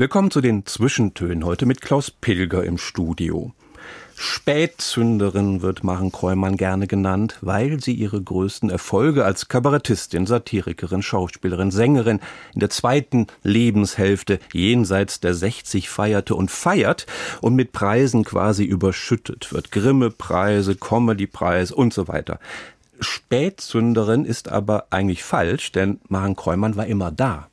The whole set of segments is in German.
Willkommen zu den Zwischentönen heute mit Klaus Pilger im Studio. Spätzünderin wird Maren Kräumann gerne genannt, weil sie ihre größten Erfolge als Kabarettistin, Satirikerin, Schauspielerin, Sängerin in der zweiten Lebenshälfte jenseits der 60 feierte und feiert und mit Preisen quasi überschüttet wird. Grimme-Preise, Comedy-Preis und so weiter. Spätzünderin ist aber eigentlich falsch, denn Maren Kräumann war immer da.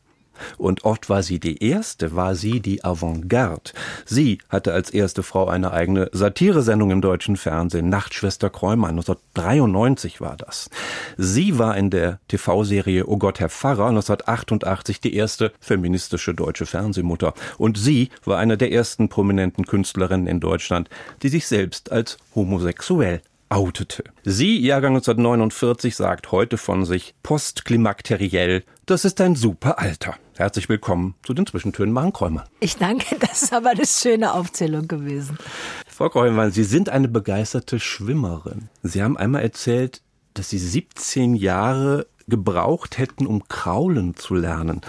Und oft war sie die erste, war sie die Avantgarde. Sie hatte als erste Frau eine eigene Satiresendung im deutschen Fernsehen, Nachtschwester Kräumann, 1993 war das. Sie war in der TV-Serie Oh Gott, Herr Pfarrer, 1988 die erste feministische deutsche Fernsehmutter. Und sie war eine der ersten prominenten Künstlerinnen in Deutschland, die sich selbst als homosexuell outete. Sie, Jahrgang 1949, sagt heute von sich postklimakteriell, das ist ein super Alter. Herzlich willkommen zu den Zwischentönen Maren Kräumer. Ich danke, das ist aber eine schöne Aufzählung gewesen. Frau Kräumer, Sie sind eine begeisterte Schwimmerin. Sie haben einmal erzählt, dass Sie 17 Jahre gebraucht hätten, um kraulen zu lernen.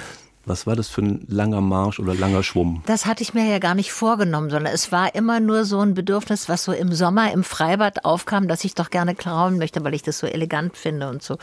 Was war das für ein langer Marsch oder langer Schwumm? Das hatte ich mir ja gar nicht vorgenommen, sondern es war immer nur so ein Bedürfnis, was so im Sommer im Freibad aufkam, dass ich doch gerne kraulen möchte, weil ich das so elegant finde und so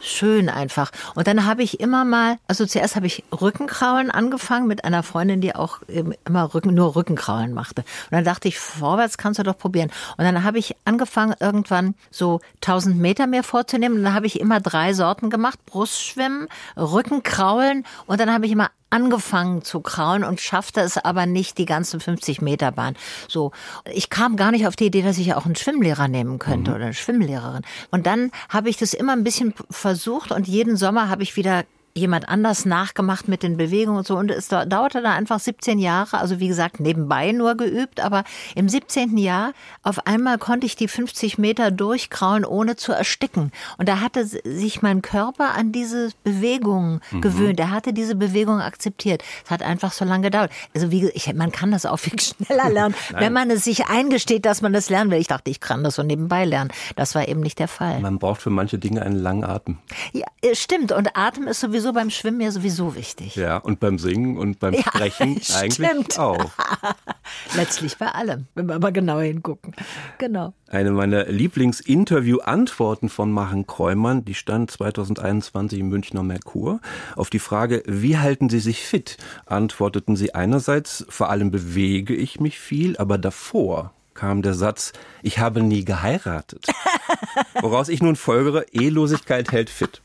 schön einfach. Und dann habe ich immer mal, also zuerst habe ich Rückenkraulen angefangen mit einer Freundin, die auch immer Rücken, nur Rückenkraulen machte. Und dann dachte ich, vorwärts kannst du doch probieren. Und dann habe ich angefangen, irgendwann so 1000 Meter mehr vorzunehmen. Und dann habe ich immer drei Sorten gemacht. Brustschwimmen, Rückenkraulen und dann habe ich immer angefangen zu krauen und schaffte es aber nicht die ganzen 50 Meter Bahn. So, ich kam gar nicht auf die Idee, dass ich auch einen Schwimmlehrer nehmen könnte mhm. oder eine Schwimmlehrerin. Und dann habe ich das immer ein bisschen versucht und jeden Sommer habe ich wieder jemand anders nachgemacht mit den Bewegungen und so. Und es dauerte da einfach 17 Jahre, also wie gesagt, nebenbei nur geübt, aber im 17. Jahr auf einmal konnte ich die 50 Meter durchkrauen, ohne zu ersticken. Und da hatte sich mein Körper an diese Bewegung mhm. gewöhnt. Er hatte diese Bewegung akzeptiert. Es hat einfach so lange gedauert. Also wie ich, man kann das auch viel schneller lernen, wenn man es sich eingesteht, dass man das lernen will. Ich dachte, ich kann das so nebenbei lernen. Das war eben nicht der Fall. Man braucht für manche Dinge einen langen Atem. Ja, stimmt. Und Atem ist sowieso sowieso beim Schwimmen ja sowieso wichtig. Ja, und beim Singen und beim ja, Sprechen eigentlich auch. Letztlich bei allem, wenn wir aber genau hingucken. Genau. Eine meiner Lieblingsinterview-Antworten von Machen Kräumann, die stand 2021 im Münchner Merkur. Auf die Frage, wie halten Sie sich fit, antworteten Sie einerseits, vor allem bewege ich mich viel, aber davor kam der Satz, ich habe nie geheiratet. Woraus ich nun folgere, Ehelosigkeit hält fit.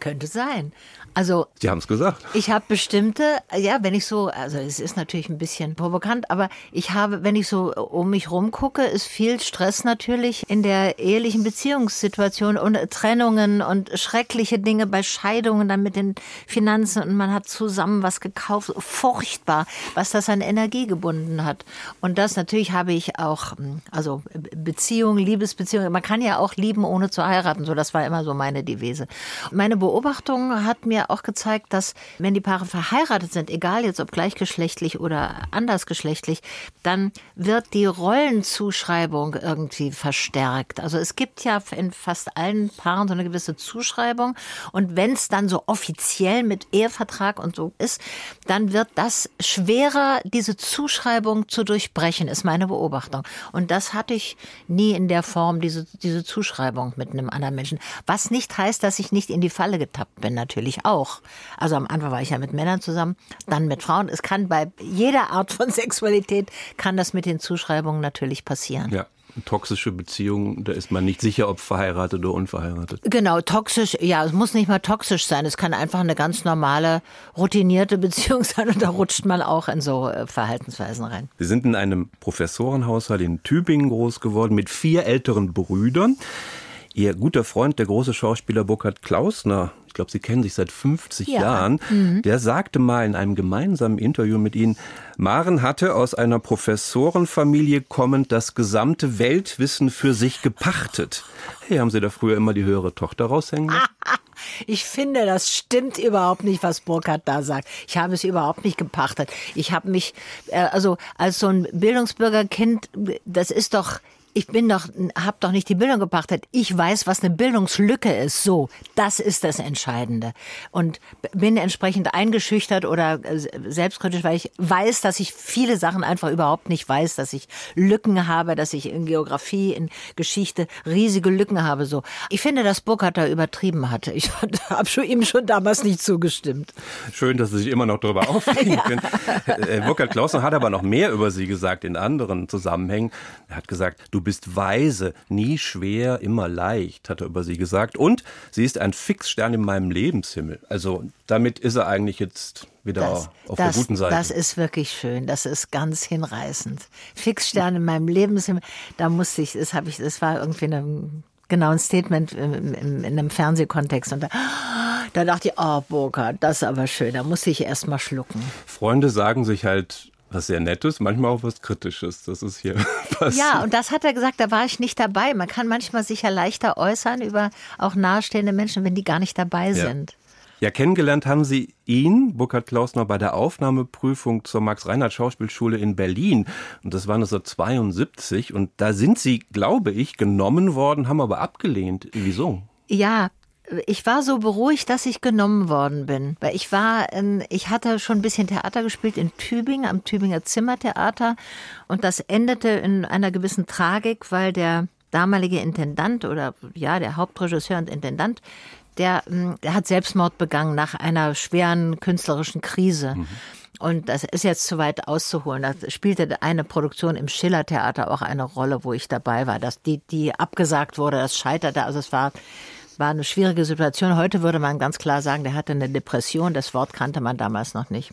Könnte sein. Also Sie haben es gesagt. Ich habe bestimmte, ja, wenn ich so, also es ist natürlich ein bisschen provokant, aber ich habe, wenn ich so um mich rum gucke, ist viel Stress natürlich in der ehelichen Beziehungssituation und Trennungen und schreckliche Dinge bei Scheidungen dann mit den Finanzen und man hat zusammen was gekauft, furchtbar, was das an Energie gebunden hat. Und das natürlich habe ich auch, also Beziehung, Liebesbeziehung, man kann ja auch lieben ohne zu heiraten, so das war immer so meine Devise. Meine Beobachtung hat mir auch gezeigt, dass wenn die Paare verheiratet sind, egal jetzt ob gleichgeschlechtlich oder andersgeschlechtlich, dann wird die Rollenzuschreibung irgendwie verstärkt. Also es gibt ja in fast allen Paaren so eine gewisse Zuschreibung und wenn es dann so offiziell mit Ehevertrag und so ist, dann wird das schwerer, diese Zuschreibung zu durchbrechen, ist meine Beobachtung. Und das hatte ich nie in der Form, diese, diese Zuschreibung mit einem anderen Menschen. Was nicht heißt, dass ich nicht in die Falle getappt bin, natürlich auch auch. Also am Anfang war ich ja mit Männern zusammen, dann mit Frauen. Es kann bei jeder Art von Sexualität kann das mit den Zuschreibungen natürlich passieren. Ja toxische Beziehungen, da ist man nicht sicher, ob verheiratet oder unverheiratet. Genau, toxisch, ja, es muss nicht mal toxisch sein. Es kann einfach eine ganz normale, routinierte Beziehung sein und da rutscht man auch in so äh, Verhaltensweisen rein. Sie sind in einem Professorenhaushalt in Tübingen groß geworden mit vier älteren Brüdern. Ihr guter Freund, der große Schauspieler Burkhard Klausner, ich glaube, Sie kennen sich seit 50 ja. Jahren, mhm. der sagte mal in einem gemeinsamen Interview mit Ihnen, Maren hatte aus einer Professorenfamilie kommend das gesamte Weltwissen für sich gepachtet. Hey, haben Sie da früher immer die höhere Tochter raushängen lassen? Ich finde, das stimmt überhaupt nicht, was Burkhardt da sagt. Ich habe es überhaupt nicht gepachtet. Ich habe mich, äh, also als so ein Bildungsbürgerkind, das ist doch ich bin doch, hab doch nicht die Bildung gepachtet. Ich weiß, was eine Bildungslücke ist. So, das ist das Entscheidende. Und bin entsprechend eingeschüchtert oder äh, selbstkritisch, weil ich weiß, dass ich viele Sachen einfach überhaupt nicht weiß, dass ich Lücken habe, dass ich in Geografie, in Geschichte riesige Lücken habe. So, ich finde, dass Burkhardt da übertrieben hatte. Ich habe schon, ihm schon damals nicht zugestimmt. Schön, dass Sie sich immer noch darüber aufregen ja. können. Äh, Burkhard Klausner hat aber noch mehr über Sie gesagt in anderen Zusammenhängen. Er hat gesagt, du bist weise, nie schwer, immer leicht, hat er über sie gesagt. Und sie ist ein Fixstern in meinem Lebenshimmel. Also damit ist er eigentlich jetzt wieder das, auf das, der guten Seite. Das ist wirklich schön. Das ist ganz hinreißend. Fixstern in meinem Lebenshimmel. Da musste ich, das habe ich, das war irgendwie eine genau ein Statement in, in, in einem Fernsehkontext. Und da, da dachte ich, oh, Burkhard, das ist aber schön. Da musste ich erst mal schlucken. Freunde sagen sich halt, was sehr Nettes, manchmal auch was Kritisches. Das ist hier passiert. Ja, und das hat er gesagt, da war ich nicht dabei. Man kann manchmal sich ja leichter äußern über auch nahestehende Menschen, wenn die gar nicht dabei ja. sind. Ja, kennengelernt haben Sie ihn, Burkhard Klausner, bei der Aufnahmeprüfung zur Max-Reinhardt-Schauspielschule in Berlin. Und das war 1972. Und da sind Sie, glaube ich, genommen worden, haben aber abgelehnt. Wieso? Ja, ich war so beruhigt, dass ich genommen worden bin. Weil ich war, in, ich hatte schon ein bisschen Theater gespielt in Tübingen, am Tübinger Zimmertheater. Und das endete in einer gewissen Tragik, weil der damalige Intendant oder ja, der Hauptregisseur und Intendant, der, hm, der hat Selbstmord begangen nach einer schweren künstlerischen Krise. Mhm. Und das ist jetzt zu weit auszuholen. Da spielte eine Produktion im Schillertheater auch eine Rolle, wo ich dabei war, dass die, die abgesagt wurde, das scheiterte. Also es war war eine schwierige Situation. Heute würde man ganz klar sagen, der hatte eine Depression. Das Wort kannte man damals noch nicht.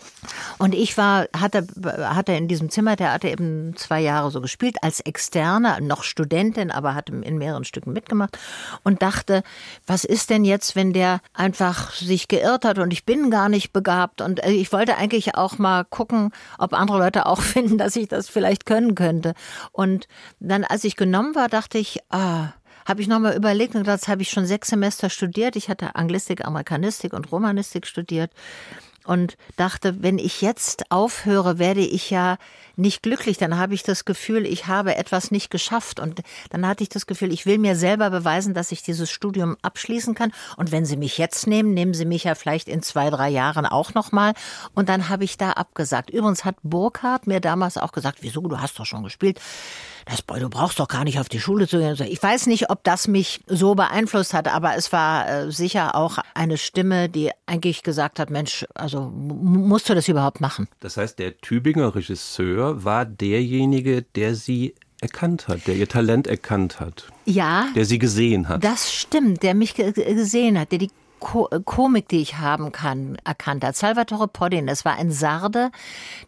Und ich war, hatte, hatte in diesem Zimmertheater eben zwei Jahre so gespielt, als Externe, noch Studentin, aber hatte in mehreren Stücken mitgemacht und dachte, was ist denn jetzt, wenn der einfach sich geirrt hat und ich bin gar nicht begabt und äh, ich wollte eigentlich auch mal gucken, ob andere Leute auch finden, dass ich das vielleicht können könnte. Und dann, als ich genommen war, dachte ich, ah, habe ich nochmal überlegt und das habe ich schon sechs Semester studiert. Ich hatte Anglistik, Amerikanistik und Romanistik studiert und dachte, wenn ich jetzt aufhöre, werde ich ja nicht glücklich. Dann habe ich das Gefühl, ich habe etwas nicht geschafft. Und dann hatte ich das Gefühl, ich will mir selber beweisen, dass ich dieses Studium abschließen kann. Und wenn Sie mich jetzt nehmen, nehmen Sie mich ja vielleicht in zwei, drei Jahren auch nochmal. Und dann habe ich da abgesagt. Übrigens hat Burkhardt mir damals auch gesagt, wieso, du hast doch schon gespielt das, du brauchst doch gar nicht auf die Schule zu gehen. Ich weiß nicht, ob das mich so beeinflusst hat, aber es war äh, sicher auch eine Stimme, die eigentlich gesagt hat, Mensch, also musst du das überhaupt machen? Das heißt, der Tübinger Regisseur war derjenige, der sie erkannt hat, der ihr Talent erkannt hat. Ja. Der sie gesehen hat. Das stimmt, der mich gesehen hat, der die Ko Komik, die ich haben kann, erkannt hat. Salvatore Poddin, das war ein Sarde,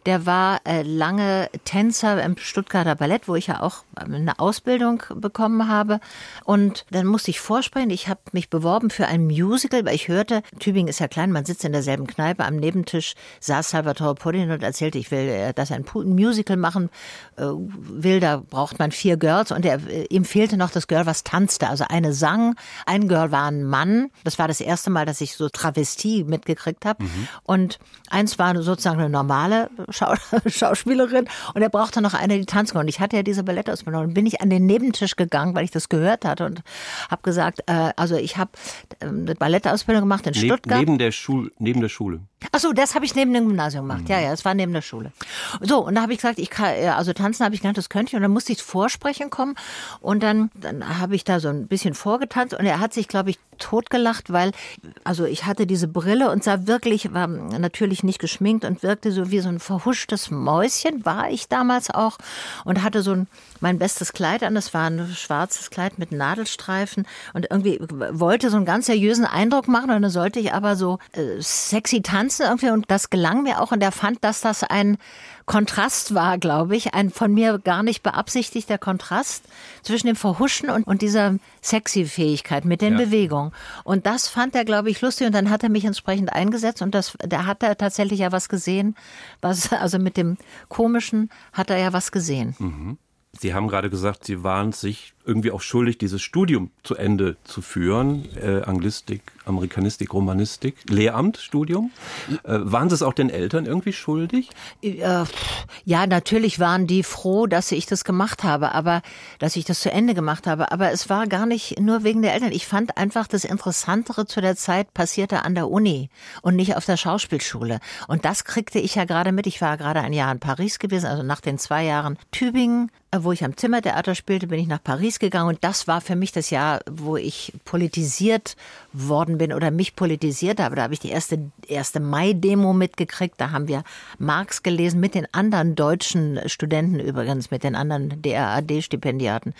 der war äh, lange Tänzer im Stuttgarter Ballett, wo ich ja auch eine Ausbildung bekommen habe. Und dann musste ich vorsprechen. Ich habe mich beworben für ein Musical, weil ich hörte, Tübingen ist ja klein, man sitzt in derselben Kneipe. Am Nebentisch saß Salvatore Poddin und erzählte, ich will, äh, dass er ein Musical machen äh, will. Da braucht man vier Girls und er, äh, ihm fehlte noch das Girl, was tanzte. Also eine sang, ein Girl war ein Mann. Das war das erste erste Mal, dass ich so Travestie mitgekriegt habe. Mhm. Und eins war sozusagen eine normale Schau Schauspielerin und er brauchte noch eine, die tanzen konnte. Und ich hatte ja diese Ballettausbildung und bin ich an den Nebentisch gegangen, weil ich das gehört hatte und habe gesagt, äh, also ich habe äh, eine Ballettausbildung gemacht in Stuttgart. Neben der, Schul neben der Schule. Ach so, das habe ich neben dem Gymnasium gemacht. Mhm. Ja, ja, es war neben der Schule. So, und da habe ich gesagt, ich kann, also tanzen habe ich gelernt, das könnte ich. Und dann musste ich vorsprechen kommen. Und dann, dann habe ich da so ein bisschen vorgetanzt. Und er hat sich, glaube ich, totgelacht, weil Also ich hatte diese Brille und sah wirklich, war natürlich nicht geschminkt und wirkte so wie so ein verhuschtes Mäuschen, war ich damals auch und hatte so ein, mein bestes Kleid an. Das war ein schwarzes Kleid mit Nadelstreifen und irgendwie wollte so einen ganz seriösen Eindruck machen und dann sollte ich aber so äh, sexy tanzen irgendwie und das gelang mir auch und er fand, dass das ein Kontrast war, glaube ich, ein von mir gar nicht beabsichtigter Kontrast zwischen dem Verhuschen und, und dieser sexy Fähigkeit mit den ja. Bewegungen. Und das fand er, glaube ich, lustig und dann hat er mich entsprechend eingesetzt und das, da hat er tatsächlich ja was gesehen, was, also mit dem Komischen hat er ja was gesehen. Mhm. Sie haben gerade gesagt, Sie waren sich irgendwie auch schuldig, dieses Studium zu Ende zu führen. Äh, Anglistik, Amerikanistik, Romanistik, Lehramtsstudium. Äh, waren Sie es auch den Eltern irgendwie schuldig? Äh, ja, natürlich waren die froh, dass ich das gemacht habe, aber dass ich das zu Ende gemacht habe. Aber es war gar nicht nur wegen der Eltern. Ich fand einfach das Interessantere zu der Zeit passierte an der Uni und nicht auf der Schauspielschule. Und das kriegte ich ja gerade mit. Ich war gerade ein Jahr in Paris gewesen, also nach den zwei Jahren Tübingen, äh, wo ich am Zimmertheater spielte, bin ich nach Paris Paris gegangen und das war für mich das Jahr, wo ich politisiert worden bin oder mich politisiert habe. Da habe ich die erste, erste Mai-Demo mitgekriegt. Da haben wir Marx gelesen mit den anderen deutschen Studenten übrigens, mit den anderen DRAD-Stipendiaten.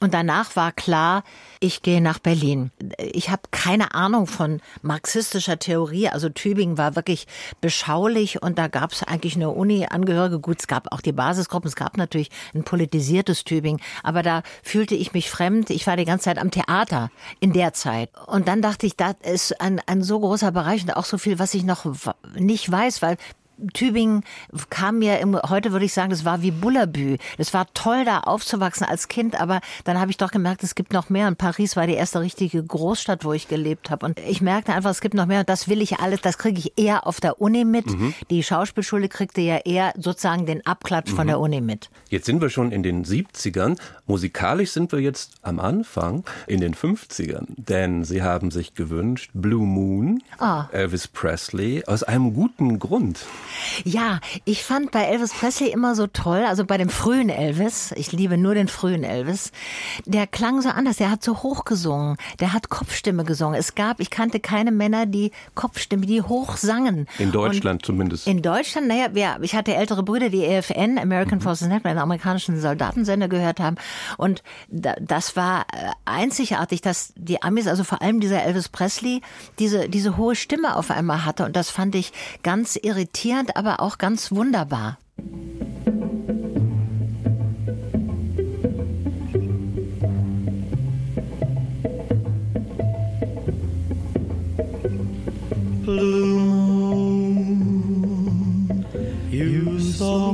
Und danach war klar, ich gehe nach Berlin. Ich habe keine Ahnung von marxistischer Theorie. Also Tübingen war wirklich beschaulich und da gab es eigentlich eine Uni-Angehörige. Gut, es gab auch die Basisgruppen, es gab natürlich ein politisiertes Tübingen, aber da fühlte fühlte ich mich fremd. Ich war die ganze Zeit am Theater in der Zeit. Und dann dachte ich, das ist ein, ein so großer Bereich und auch so viel, was ich noch nicht weiß, weil Tübingen kam mir, im, heute würde ich sagen, das war wie Bullabü. Es war toll, da aufzuwachsen als Kind, aber dann habe ich doch gemerkt, es gibt noch mehr. Und Paris war die erste richtige Großstadt, wo ich gelebt habe. Und ich merkte einfach, es gibt noch mehr. Und das will ich alles, das kriege ich eher auf der Uni mit. Mhm. Die Schauspielschule kriegte ja eher sozusagen den Abklatsch mhm. von der Uni mit. Jetzt sind wir schon in den 70ern. Musikalisch sind wir jetzt am Anfang in den 50ern. Denn Sie haben sich gewünscht Blue Moon, oh. Elvis Presley, aus einem guten Grund. Ja, ich fand bei Elvis Presley immer so toll, also bei dem frühen Elvis, ich liebe nur den frühen Elvis, der klang so anders, der hat so hoch gesungen, der hat Kopfstimme gesungen. Es gab, ich kannte keine Männer, die Kopfstimme, die hoch sangen. In Deutschland Und zumindest. In Deutschland, naja, ja, ich hatte ältere Brüder, die EFN, American mhm. Forces Network, einen amerikanischen Soldatensender gehört haben. Und das war äh, einzigartig, dass die Amis, also vor allem dieser Elvis Presley, diese, diese hohe Stimme auf einmal hatte. Und das fand ich ganz irritierend irritierend, aber auch ganz wunderbar.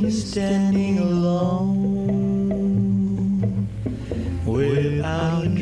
Standing alone without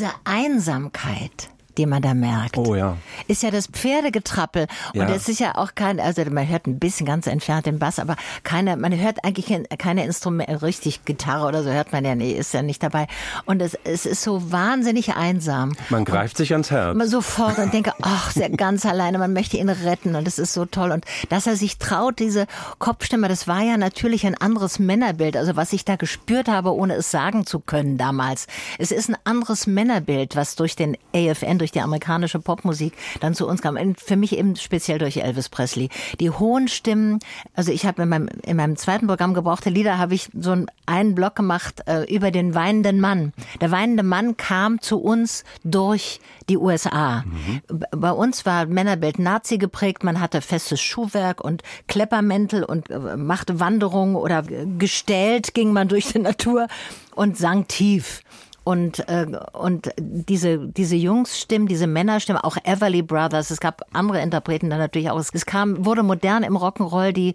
Diese Einsamkeit, die man da merkt. Oh ja. Ist ja das Pferdegetrappel. Und es ist ja auch kein, also man hört ein bisschen ganz entfernt den Bass, aber keine, man hört eigentlich keine Instrumente, richtig Gitarre oder so hört man ja, nee, ist ja nicht dabei. Und es, es ist so wahnsinnig einsam. Man greift und sich ans Herz. Man sofort und denke, ach, er ganz alleine, man möchte ihn retten und es ist so toll. Und dass er sich traut, diese Kopfstimme, das war ja natürlich ein anderes Männerbild, also was ich da gespürt habe, ohne es sagen zu können damals. Es ist ein anderes Männerbild, was durch den AFN, durch die amerikanische Popmusik dann zu uns kam. Für mich eben speziell durch Elvis Presley. Die hohen Stimmen, also ich habe in meinem, in meinem zweiten Programm gebrauchte Lieder, habe ich so einen Block gemacht äh, über den weinenden Mann. Der weinende Mann kam zu uns durch die USA. Mhm. Bei uns war Männerbild Nazi geprägt, man hatte festes Schuhwerk und Kleppermäntel und äh, machte Wanderungen oder gestellt ging man durch die Natur und sang tief. Und, äh, und diese, diese Jungsstimmen, diese Männerstimmen, auch Everly Brothers, es gab andere Interpreten dann natürlich auch. Es kam, wurde modern im Rock'n'Roll die,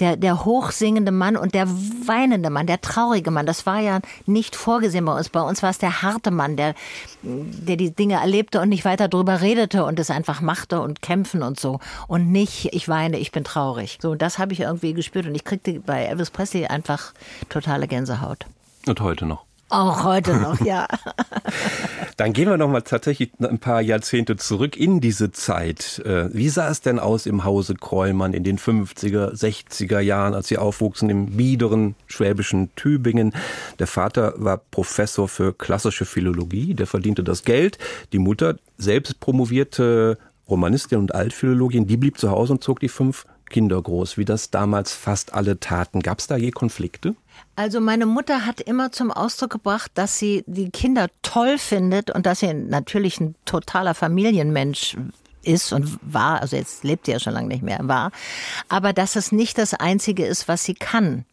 der, der hochsingende Mann und der weinende Mann, der traurige Mann. Das war ja nicht vorgesehen bei uns. Bei uns war es der harte Mann, der, der die Dinge erlebte und nicht weiter drüber redete und es einfach machte und kämpfen und so. Und nicht, ich weine, ich bin traurig. So, das habe ich irgendwie gespürt und ich kriegte bei Elvis Presley einfach totale Gänsehaut. Und heute noch. Auch heute noch, ja. Dann gehen wir noch mal tatsächlich ein paar Jahrzehnte zurück in diese Zeit. Äh, wie sah es denn aus im Hause Kräumann in den 50er, 60er Jahren, als Sie aufwuchsen im biederen schwäbischen Tübingen? Der Vater war Professor für klassische Philologie, der verdiente das Geld. Die Mutter, selbst promovierte Romanistin und Altphilologin, die blieb zu Hause und zog die fünf Kinder groß, wie das damals fast alle taten. Gab es da je Konflikte? Also meine Mutter hat immer zum Ausdruck gebracht, dass sie die Kinder toll findet und dass sie natürlich ein totaler Familienmensch ist und war, also jetzt lebt sie ja schon lange nicht mehr, war, aber dass es nicht das Einzige ist, was sie kann.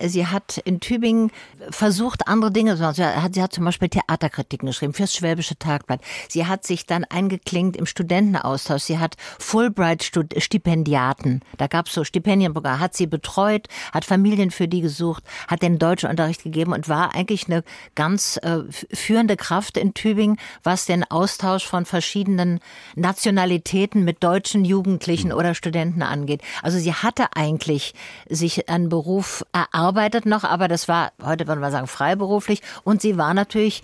Sie hat in Tübingen versucht, andere Dinge zu machen. Sie hat, sie hat zum Beispiel Theaterkritiken geschrieben fürs Schwäbische Tagblatt. Sie hat sich dann eingeklinkt im Studentenaustausch. Sie hat Fulbright-Stipendiaten, da gab es so Stipendienprogramme, hat sie betreut, hat Familien für die gesucht, hat den deutschen Unterricht gegeben und war eigentlich eine ganz äh, führende Kraft in Tübingen, was den Austausch von verschiedenen Nationalitäten mit deutschen Jugendlichen oder Studenten angeht. Also sie hatte eigentlich sich einen Beruf erarbeitet noch, aber das war, heute würde man sagen, freiberuflich. Und sie war natürlich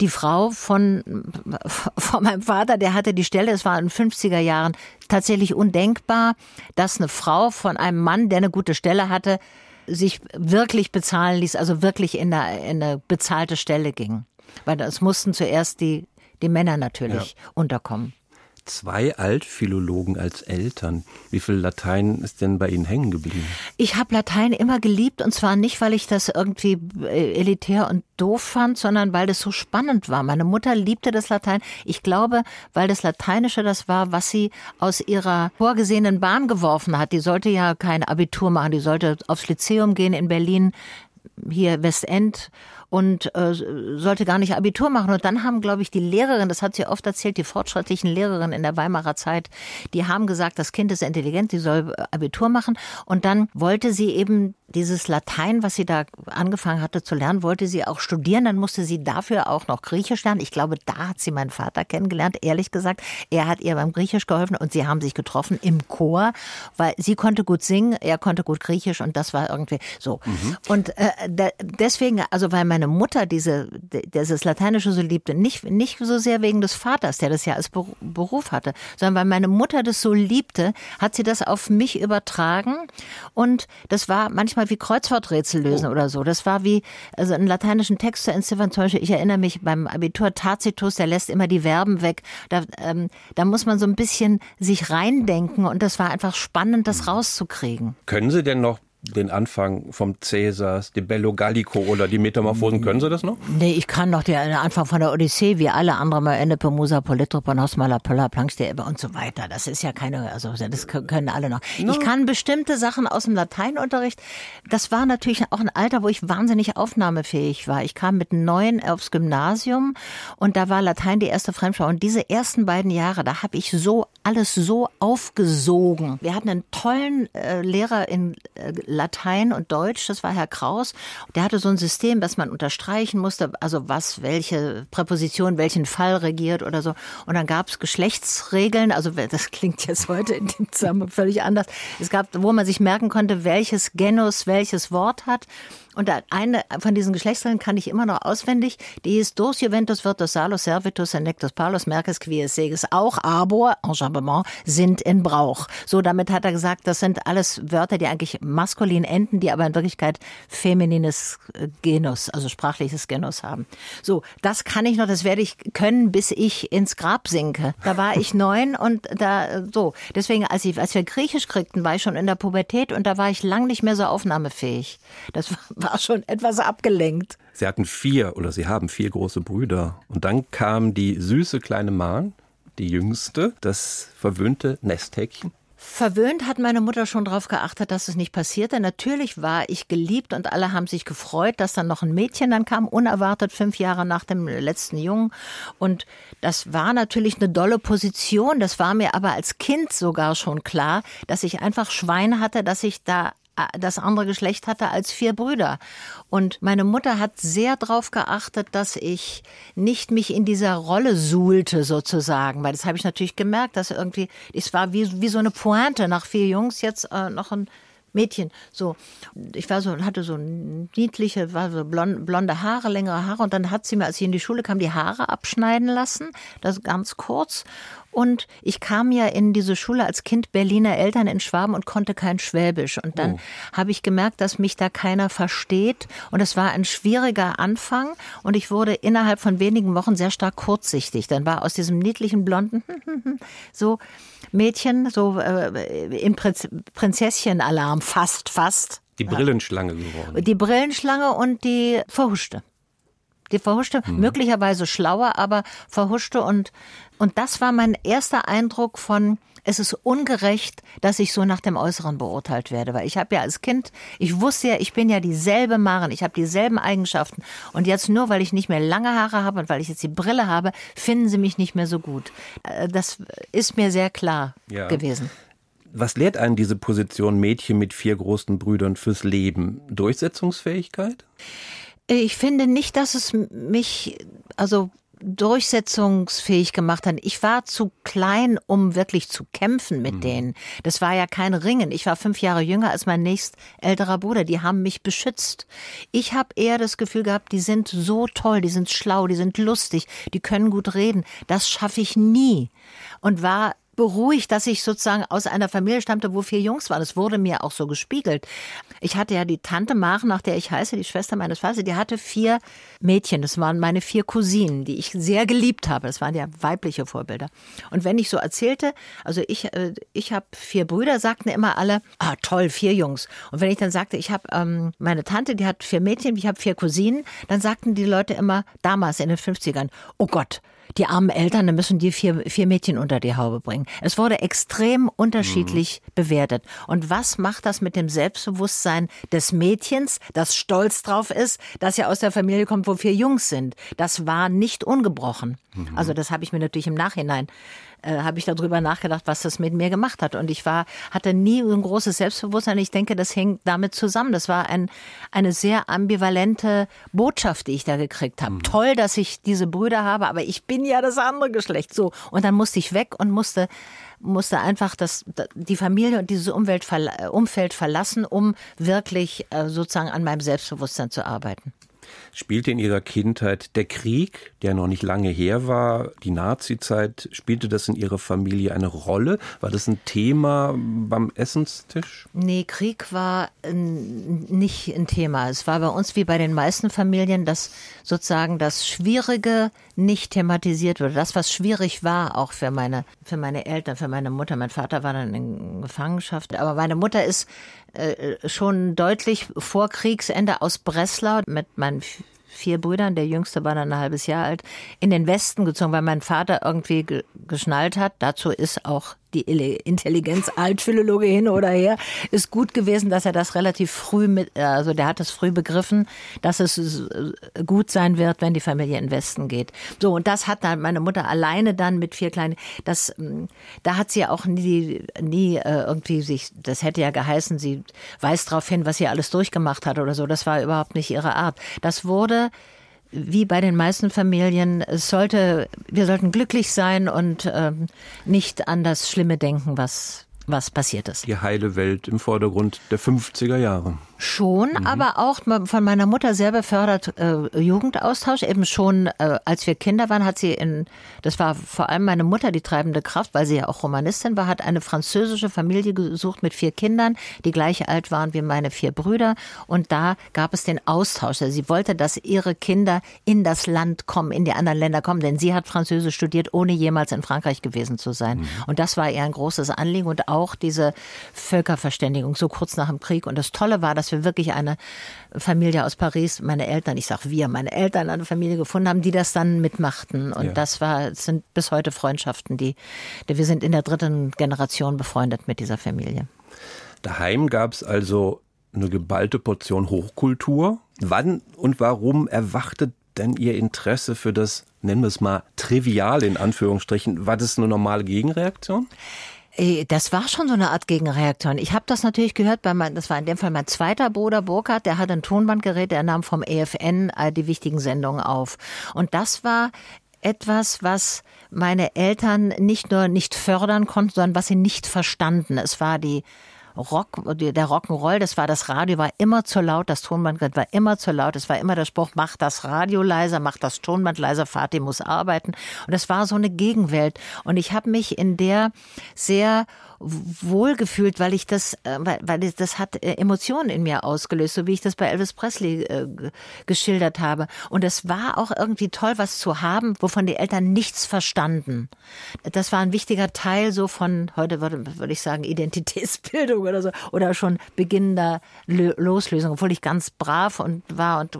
die Frau von, von meinem Vater, der hatte die Stelle, es war in den 50er Jahren tatsächlich undenkbar, dass eine Frau von einem Mann, der eine gute Stelle hatte, sich wirklich bezahlen ließ, also wirklich in eine, in eine bezahlte Stelle ging. Weil es mussten zuerst die, die Männer natürlich ja. unterkommen zwei Altphilologen als Eltern. Wie viel Latein ist denn bei Ihnen hängen geblieben? Ich habe Latein immer geliebt und zwar nicht, weil ich das irgendwie äh, elitär und doof fand, sondern weil das so spannend war. Meine Mutter liebte das Latein. Ich glaube, weil das Lateinische das war, was sie aus ihrer vorgesehenen Bahn geworfen hat. Die sollte ja kein Abitur machen, die sollte aufs Lyzeum gehen in Berlin, hier Westend und äh, sollte gar nicht Abitur machen. Und dann haben, glaube ich, die Lehrerin, das hat sie oft erzählt, die fortschrittlichen Lehrerinnen in der Weimarer Zeit, die haben gesagt, das Kind ist intelligent, die soll Abitur machen. Und dann wollte sie eben dieses Latein, was sie da angefangen hatte zu lernen, wollte sie auch studieren. Dann musste sie dafür auch noch Griechisch lernen. Ich glaube, da hat sie meinen Vater kennengelernt, ehrlich gesagt. Er hat ihr beim Griechisch geholfen und sie haben sich getroffen im Chor, weil sie konnte gut singen, er konnte gut Griechisch und das war irgendwie so. Mhm. Und äh, deswegen, also weil meine Mutter diese, dieses Lateinische so liebte, nicht, nicht so sehr wegen des Vaters, der das ja als Beruf hatte, sondern weil meine Mutter das so liebte, hat sie das auf mich übertragen und das war manchmal wie Kreuzworträtsel lösen oh. oder so. Das war wie, also einen lateinischen Text zu entziffern, zum Beispiel, ich erinnere mich beim Abitur Tacitus, der lässt immer die Verben weg. Da, ähm, da muss man so ein bisschen sich reindenken und das war einfach spannend, das rauszukriegen. Können Sie denn noch den Anfang vom Cäsars, dem Bello Gallico oder die Metamorphosen. Können Sie das noch? Nee, ich kann noch den Anfang von der Odyssee, wie alle anderen mal Ende Musa, Polytropon, Osmala, Pöller, Planksteebe und so weiter. Das ist ja keine, also das können alle noch. No. Ich kann bestimmte Sachen aus dem Lateinunterricht. Das war natürlich auch ein Alter, wo ich wahnsinnig aufnahmefähig war. Ich kam mit neun aufs Gymnasium und da war Latein die erste Fremdsprache. Und diese ersten beiden Jahre, da habe ich so alles so aufgesogen. Wir hatten einen tollen äh, Lehrer in äh, Latein und Deutsch, das war Herr Kraus. Der hatte so ein System, was man unterstreichen musste, also was, welche Präposition welchen Fall regiert oder so. Und dann gab es Geschlechtsregeln, also das klingt jetzt heute in dem Zusammenhang völlig anders. Es gab, wo man sich merken konnte, welches Genus welches Wort hat. Und eine von diesen Geschlechtsregeln kann ich immer noch auswendig. Die ist Dos Juventus Virtus Salus Servitus Enectus Paulus Merkes Quies Seges. Auch aber, Enjambement, sind in Brauch. So, damit hat er gesagt, das sind alles Wörter, die eigentlich maskulin enden, die aber in Wirklichkeit feminines äh, Genus, also sprachliches Genus haben. So, das kann ich noch, das werde ich können, bis ich ins Grab sinke. Da war ich neun und da, so. Deswegen, als, ich, als wir Griechisch kriegten, war ich schon in der Pubertät und da war ich lang nicht mehr so aufnahmefähig. Das war schon etwas abgelenkt. Sie hatten vier oder Sie haben vier große Brüder. Und dann kam die süße kleine Mahn, die jüngste, das verwöhnte Nesthäkchen. Verwöhnt hat meine Mutter schon darauf geachtet, dass es nicht passierte. Natürlich war ich geliebt und alle haben sich gefreut, dass dann noch ein Mädchen dann kam, unerwartet fünf Jahre nach dem letzten Jungen. Und das war natürlich eine dolle Position. Das war mir aber als Kind sogar schon klar, dass ich einfach Schwein hatte, dass ich da das andere Geschlecht hatte als vier Brüder. Und meine Mutter hat sehr darauf geachtet, dass ich nicht mich in dieser Rolle suhlte sozusagen, weil das habe ich natürlich gemerkt, dass irgendwie, es war wie, wie so eine Pointe nach vier Jungs jetzt äh, noch ein Mädchen. So, ich war so, hatte so niedliche, war so blonde, blonde Haare, längere Haare und dann hat sie mir, als ich in die Schule kam, die Haare abschneiden lassen, das ganz kurz und ich kam ja in diese Schule als Kind Berliner Eltern in Schwaben und konnte kein Schwäbisch. Und dann oh. habe ich gemerkt, dass mich da keiner versteht. Und es war ein schwieriger Anfang. Und ich wurde innerhalb von wenigen Wochen sehr stark kurzsichtig. Dann war aus diesem niedlichen blonden so Mädchen so äh, im Prinzesschenalarm fast, fast. Die Brillenschlange geworden. Die Brillenschlange und die Verhuschte. Die verhuschte, hm. möglicherweise schlauer, aber verhuschte und, und das war mein erster Eindruck von, es ist ungerecht, dass ich so nach dem Äußeren beurteilt werde, weil ich habe ja als Kind, ich wusste ja, ich bin ja dieselbe Maren, ich habe dieselben Eigenschaften und jetzt nur, weil ich nicht mehr lange Haare habe und weil ich jetzt die Brille habe, finden sie mich nicht mehr so gut. Äh, das ist mir sehr klar ja. gewesen. Was lehrt einen diese Position Mädchen mit vier großen Brüdern fürs Leben? Durchsetzungsfähigkeit? Ich finde nicht, dass es mich also durchsetzungsfähig gemacht hat. Ich war zu klein, um wirklich zu kämpfen mit mhm. denen. Das war ja kein Ringen. Ich war fünf Jahre jünger als mein nächst älterer Bruder. Die haben mich beschützt. Ich habe eher das Gefühl gehabt, die sind so toll, die sind schlau, die sind lustig, die können gut reden. Das schaffe ich nie. Und war beruhigt, dass ich sozusagen aus einer Familie stammte, wo vier Jungs waren. Es wurde mir auch so gespiegelt. Ich hatte ja die Tante Maren, nach der ich heiße, die Schwester meines Vaters, die hatte vier Mädchen. Das waren meine vier Cousinen, die ich sehr geliebt habe. Das waren ja weibliche Vorbilder. Und wenn ich so erzählte, also ich, äh, ich habe vier Brüder, sagten immer alle, ah toll, vier Jungs. Und wenn ich dann sagte, ich habe ähm, meine Tante, die hat vier Mädchen, ich habe vier Cousinen, dann sagten die Leute immer damals in den 50ern, oh Gott, die armen Eltern, dann müssen die vier, vier Mädchen unter die Haube bringen. Es wurde extrem unterschiedlich mhm. bewertet. Und was macht das mit dem Selbstbewusstsein des Mädchens, das stolz drauf ist, dass er aus der Familie kommt, wo vier Jungs sind? Das war nicht ungebrochen. Mhm. Also das habe ich mir natürlich im Nachhinein äh, habe ich darüber nachgedacht, was das mit mir gemacht hat. Und ich war, hatte nie ein großes Selbstbewusstsein. Ich denke, das hängt damit zusammen. Das war ein, eine sehr ambivalente Botschaft, die ich da gekriegt habe. Mhm. Toll, dass ich diese Brüder habe, aber ich bin ja das andere Geschlecht. So. Und dann musste ich weg und musste musste einfach das, die Familie und dieses Umwelt, Umfeld verlassen, um wirklich äh, sozusagen an meinem Selbstbewusstsein zu arbeiten. Spielte in Ihrer Kindheit der Krieg, der noch nicht lange her war, die Nazizeit, spielte das in Ihrer Familie eine Rolle? War das ein Thema beim Essenstisch? Nee, Krieg war nicht ein Thema. Es war bei uns wie bei den meisten Familien, dass sozusagen das Schwierige nicht thematisiert wurde. Das, was schwierig war, auch für meine, für meine Eltern, für meine Mutter. Mein Vater war dann in Gefangenschaft. Aber meine Mutter ist äh, schon deutlich vor Kriegsende aus Breslau mit meinen vier Brüdern, der jüngste war dann ein halbes Jahr alt, in den Westen gezogen, weil mein Vater irgendwie geschnallt hat. Dazu ist auch die Intelligenz Altphilologe hin oder her, ist gut gewesen, dass er das relativ früh mit, also der hat es früh begriffen, dass es gut sein wird, wenn die Familie in den Westen geht. So, und das hat dann meine Mutter alleine dann mit vier kleinen, das, hm, da hat sie auch nie, nie äh, irgendwie sich, das hätte ja geheißen, sie weist darauf hin, was sie alles durchgemacht hat oder so. Das war überhaupt nicht ihre Art. Das wurde wie bei den meisten Familien, es sollte, wir sollten glücklich sein und ähm, nicht an das Schlimme denken, was, was passiert ist. Die heile Welt im Vordergrund der 50er Jahre. Schon, mhm. aber auch von meiner Mutter sehr befördert äh, Jugendaustausch. Eben schon, äh, als wir Kinder waren, hat sie in, das war vor allem meine Mutter die treibende Kraft, weil sie ja auch Romanistin war, hat eine französische Familie gesucht mit vier Kindern, die gleich alt waren wie meine vier Brüder. Und da gab es den Austausch. Also sie wollte, dass ihre Kinder in das Land kommen, in die anderen Länder kommen, denn sie hat Französisch studiert, ohne jemals in Frankreich gewesen zu sein. Mhm. Und das war ihr ein großes Anliegen und auch diese Völkerverständigung so kurz nach dem Krieg. Und das Tolle war, dass wir wirklich eine Familie aus Paris, meine Eltern, ich sag wir, meine Eltern eine Familie gefunden haben, die das dann mitmachten. Und ja. das war, sind bis heute Freundschaften, die, die, wir sind in der dritten Generation befreundet mit dieser Familie. Daheim gab es also eine geballte Portion Hochkultur. Wann und warum erwachte denn Ihr Interesse für das, nennen wir es mal, trivial in Anführungsstrichen? War das eine normale Gegenreaktion? Äh, das war schon so eine Art Gegenreaktion. Ich habe das natürlich gehört bei mein, das war in dem Fall mein zweiter Bruder Burkhard, der hat ein Tonbandgerät, der nahm vom EFN äh, die wichtigen Sendungen auf. Und das war etwas, was meine Eltern nicht nur nicht fördern konnten, sondern was sie nicht verstanden. Es war die Rock, der Rock'n'Roll, das war das Radio, war immer zu laut, das Tonband war immer zu laut, es war immer der Spruch, mach das Radio leiser, mach das Tonband leiser, Vati muss arbeiten. Und das war so eine Gegenwelt. Und ich habe mich in der sehr wohlgefühlt, weil ich das, äh, weil, weil das hat äh, Emotionen in mir ausgelöst, so wie ich das bei Elvis Presley äh, geschildert habe. Und es war auch irgendwie toll, was zu haben, wovon die Eltern nichts verstanden. Das war ein wichtiger Teil so von, heute würde, würde ich sagen, Identitätsbildung oder so, oder schon beginnender Loslösung, obwohl ich ganz brav und war und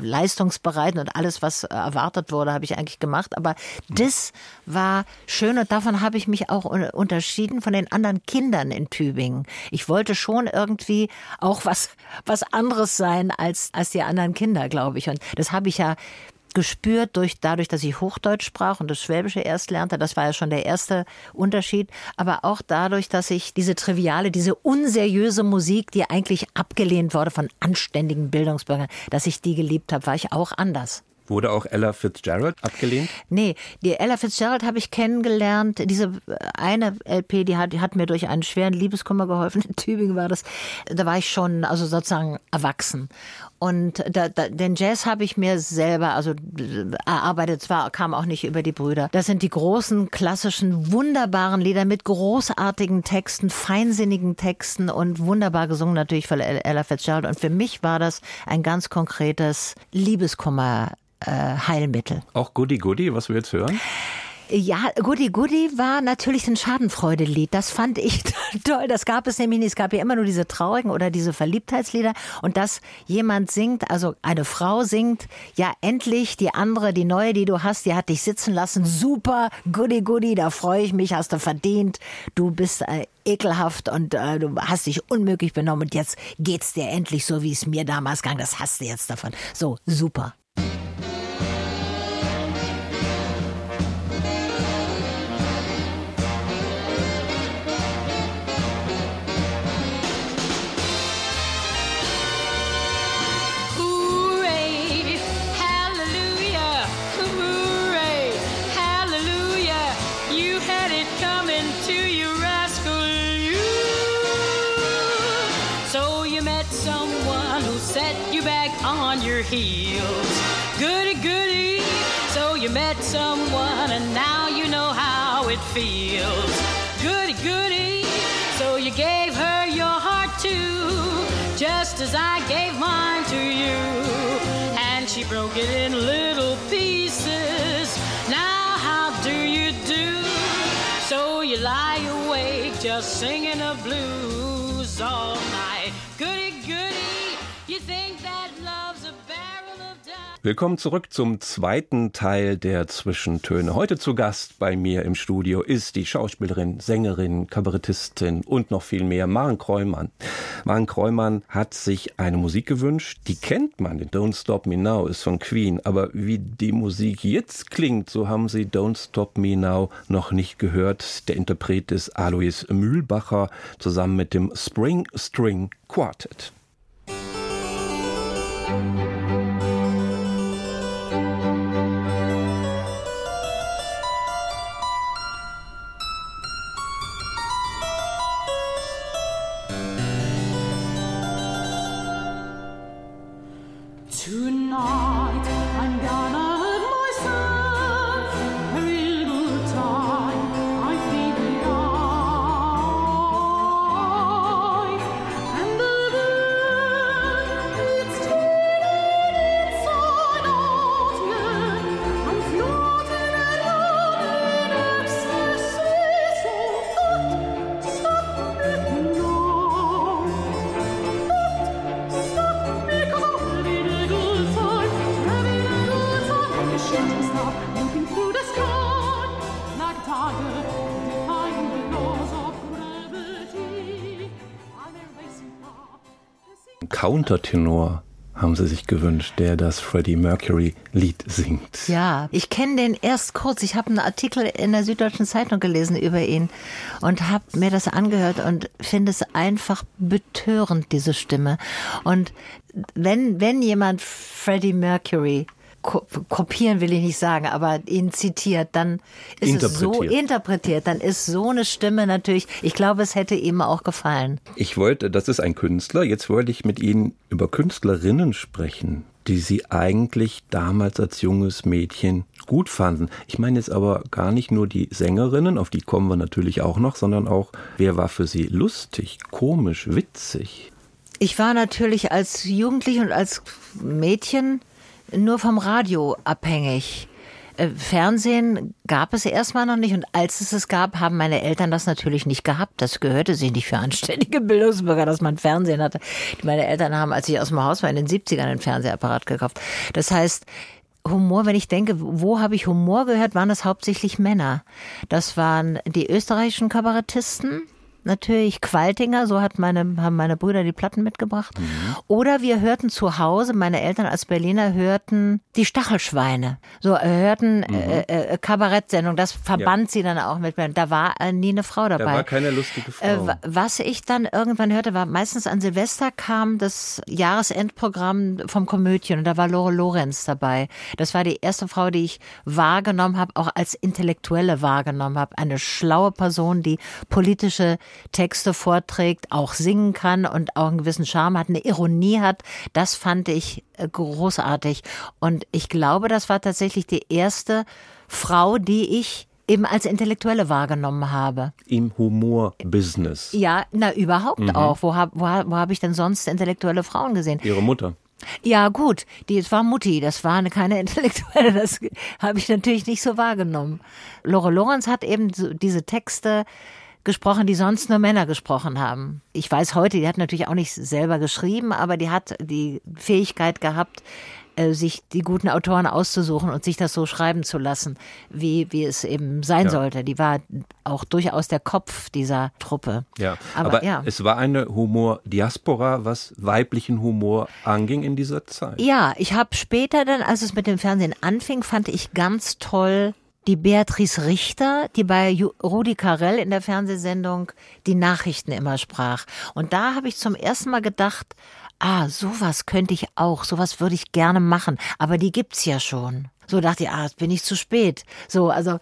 leistungsbereit und alles, was erwartet wurde, habe ich eigentlich gemacht. Aber das war schön und davon habe ich mich auch unterschieden von den anderen Kindern in Tübingen. Ich wollte schon irgendwie auch was, was anderes sein als, als die anderen Kinder, glaube ich. Und das habe ich ja gespürt durch dadurch, dass ich Hochdeutsch sprach und das Schwäbische erst lernte. Das war ja schon der erste Unterschied. Aber auch dadurch, dass ich diese triviale, diese unseriöse Musik, die eigentlich abgelehnt wurde von anständigen Bildungsbürgern, dass ich die geliebt habe, war ich auch anders. Wurde auch Ella Fitzgerald abgelehnt? Nee, die Ella Fitzgerald habe ich kennengelernt. Diese eine LP, die hat, die hat mir durch einen schweren Liebeskummer geholfen. In Tübingen war das. Da war ich schon, also sozusagen erwachsen. Und da, da, den Jazz habe ich mir selber, also erarbeitet, zwar kam auch nicht über die Brüder. Das sind die großen, klassischen, wunderbaren Lieder mit großartigen Texten, feinsinnigen Texten und wunderbar gesungen natürlich von Ella Fitzgerald. Und für mich war das ein ganz konkretes Liebeskummer äh, Heilmittel. Auch Goody Goody, was wir jetzt hören? Ja, Goody Goody war natürlich ein Schadenfreude-Lied. Das fand ich toll. Das gab es nämlich nicht. Es gab ja immer nur diese traurigen oder diese Verliebtheitslieder. Und dass jemand singt, also eine Frau singt, ja endlich, die andere, die neue, die du hast, die hat dich sitzen lassen. Super, Goody Goody, da freue ich mich, hast du verdient. Du bist äh, ekelhaft und äh, du hast dich unmöglich benommen und jetzt geht's dir endlich so, wie es mir damals ging. Das hast du jetzt davon. So, super. Heels. Goody, goody, so you met someone and now you know how it feels. Goody, goody, so you gave her your heart too, just as I gave mine to you. And she broke it in little pieces. Now, how do you do? So you lie awake just singing the blues all night. Willkommen zurück zum zweiten Teil der Zwischentöne. Heute zu Gast bei mir im Studio ist die Schauspielerin, Sängerin, Kabarettistin und noch viel mehr, Maren Kreumann. Maren Kreumann hat sich eine Musik gewünscht, die kennt man, Don't Stop Me Now ist von Queen, aber wie die Musik jetzt klingt, so haben Sie Don't Stop Me Now noch nicht gehört. Der Interpret ist Alois Mühlbacher zusammen mit dem Spring String Quartet. Musik Countertenor haben sie sich gewünscht, der das Freddie Mercury Lied singt. Ja, ich kenne den erst kurz. Ich habe einen Artikel in der Süddeutschen Zeitung gelesen über ihn und habe mir das angehört und finde es einfach betörend, diese Stimme. Und wenn, wenn jemand Freddie Mercury kopieren will ich nicht sagen, aber ihn zitiert, dann ist es so interpretiert, dann ist so eine Stimme natürlich, ich glaube, es hätte ihm auch gefallen. Ich wollte, das ist ein Künstler, jetzt wollte ich mit Ihnen über Künstlerinnen sprechen, die Sie eigentlich damals als junges Mädchen gut fanden. Ich meine jetzt aber gar nicht nur die Sängerinnen, auf die kommen wir natürlich auch noch, sondern auch, wer war für Sie lustig, komisch, witzig? Ich war natürlich als Jugendliche und als Mädchen nur vom Radio abhängig. Äh, Fernsehen gab es erstmal noch nicht und als es es gab, haben meine Eltern das natürlich nicht gehabt. Das gehörte sich nicht für anständige Bildungsbürger, dass man Fernsehen hatte. Meine Eltern haben, als ich aus dem Haus war, in den 70ern einen Fernsehapparat gekauft. Das heißt, Humor, wenn ich denke, wo habe ich Humor gehört, waren das hauptsächlich Männer. Das waren die österreichischen Kabarettisten, natürlich Qualtinger, so hat meine, haben meine Brüder die Platten mitgebracht. Mhm. Oder wir hörten zu Hause, meine Eltern als Berliner hörten die Stachelschweine. So äh, hörten mhm. äh, äh, Kabarettsendung, das verband ja. sie dann auch mit mir. Da war äh, nie eine Frau dabei. Da war keine lustige äh, Frau. was ich dann irgendwann hörte, war meistens an Silvester kam das Jahresendprogramm vom Komödien und da war Lore Lorenz dabei. Das war die erste Frau, die ich wahrgenommen habe, auch als Intellektuelle wahrgenommen habe. Eine schlaue Person, die politische Texte vorträgt, auch singen kann und auch einen gewissen Charme hat, eine Ironie hat. Das fand ich äh, großartig. Und ich glaube, das war tatsächlich die erste Frau, die ich eben als Intellektuelle wahrgenommen habe. Im Humor-Business. Ja, na überhaupt mhm. auch. Wo habe wo, wo hab ich denn sonst intellektuelle Frauen gesehen? Ihre Mutter. Ja, gut, die es war Mutti, das war eine, keine Intellektuelle, das habe ich natürlich nicht so wahrgenommen. Lore Lorenz hat eben so diese Texte gesprochen, die sonst nur Männer gesprochen haben. Ich weiß heute, die hat natürlich auch nicht selber geschrieben, aber die hat die Fähigkeit gehabt, äh, sich die guten Autoren auszusuchen und sich das so schreiben zu lassen, wie, wie es eben sein ja. sollte. Die war auch durchaus der Kopf dieser Truppe. Ja, aber, aber ja. es war eine Humor-Diaspora, was weiblichen Humor anging in dieser Zeit. Ja, ich habe später dann, als es mit dem Fernsehen anfing, fand ich ganz toll die Beatrice Richter, die bei Rudi Carell in der Fernsehsendung die Nachrichten immer sprach. Und da habe ich zum ersten Mal gedacht, ah, sowas könnte ich auch, sowas würde ich gerne machen, aber die gibt's ja schon. So dachte ich, ah, jetzt bin ich zu spät. So, also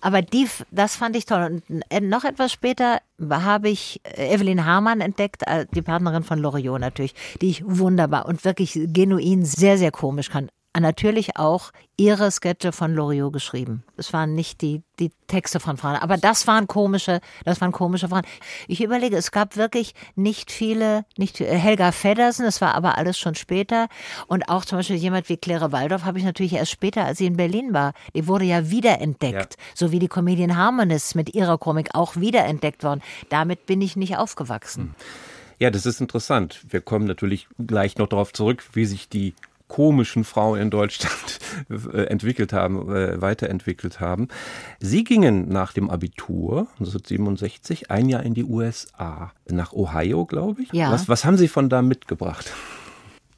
aber die, das fand ich toll. Und äh, noch etwas später habe ich äh, Evelyn Hamann entdeckt, äh, die Partnerin von Loriot natürlich, die ich wunderbar und wirklich genuin sehr, sehr komisch kann natürlich auch ihre Sketche von Loriot geschrieben. Es waren nicht die, die Texte von Frauen, aber das waren komische, das waren komische Frauen. Ich überlege, es gab wirklich nicht viele, nicht Helga Feddersen, das war aber alles schon später und auch zum Beispiel jemand wie Claire Waldorf habe ich natürlich erst später, als sie in Berlin war. Die wurde ja wiederentdeckt, ja. so wie die Comedian Harmonists mit ihrer Komik auch wiederentdeckt worden. Damit bin ich nicht aufgewachsen. Hm. Ja, das ist interessant. Wir kommen natürlich gleich noch darauf zurück, wie sich die komischen Frauen in Deutschland äh, entwickelt haben, äh, weiterentwickelt haben. Sie gingen nach dem Abitur 1967 ein Jahr in die USA, nach Ohio, glaube ich. Ja. Was, was haben Sie von da mitgebracht?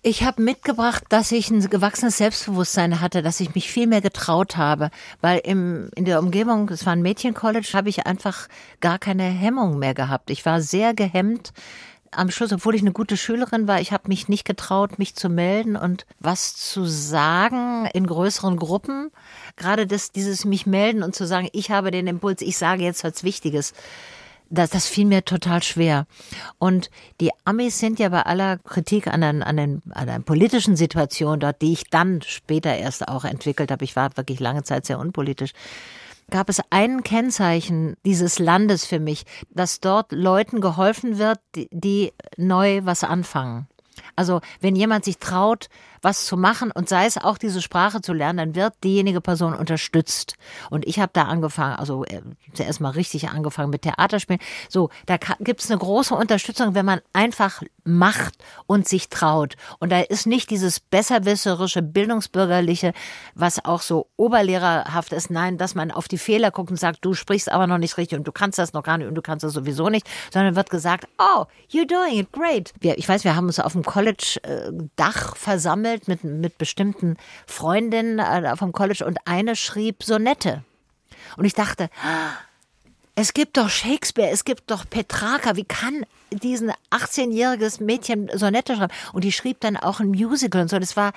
Ich habe mitgebracht, dass ich ein gewachsenes Selbstbewusstsein hatte, dass ich mich viel mehr getraut habe, weil im, in der Umgebung, es war ein Mädchencollege, habe ich einfach gar keine Hemmung mehr gehabt. Ich war sehr gehemmt am Schluss, obwohl ich eine gute Schülerin war, ich habe mich nicht getraut, mich zu melden und was zu sagen in größeren Gruppen. Gerade das, dieses mich melden und zu sagen, ich habe den Impuls, ich sage jetzt was Wichtiges. Das, das fiel mir total schwer. Und die Amis sind ja bei aller Kritik an, den, an, den, an der politischen Situation dort, die ich dann später erst auch entwickelt habe, ich war wirklich lange Zeit sehr unpolitisch, gab es ein Kennzeichen dieses Landes für mich, dass dort Leuten geholfen wird, die, die neu was anfangen. Also wenn jemand sich traut, was zu machen und sei es auch diese Sprache zu lernen, dann wird diejenige Person unterstützt. Und ich habe da angefangen, also äh, zuerst mal richtig angefangen mit Theaterspielen. So, da gibt es eine große Unterstützung, wenn man einfach macht und sich traut. Und da ist nicht dieses besserwisserische, bildungsbürgerliche, was auch so oberlehrerhaft ist. Nein, dass man auf die Fehler guckt und sagt, du sprichst aber noch nicht richtig und du kannst das noch gar nicht und du kannst das sowieso nicht, sondern wird gesagt, oh, you're doing it great. Wir, ich weiß, wir haben uns auf dem College-Dach versammelt mit, mit bestimmten Freundinnen äh, vom College und eine schrieb Sonette. Und ich dachte, es gibt doch Shakespeare, es gibt doch Petrarca. Wie kann diesen 18-jähriges Mädchen Sonette schreiben? Und die schrieb dann auch ein Musical und so. Das war,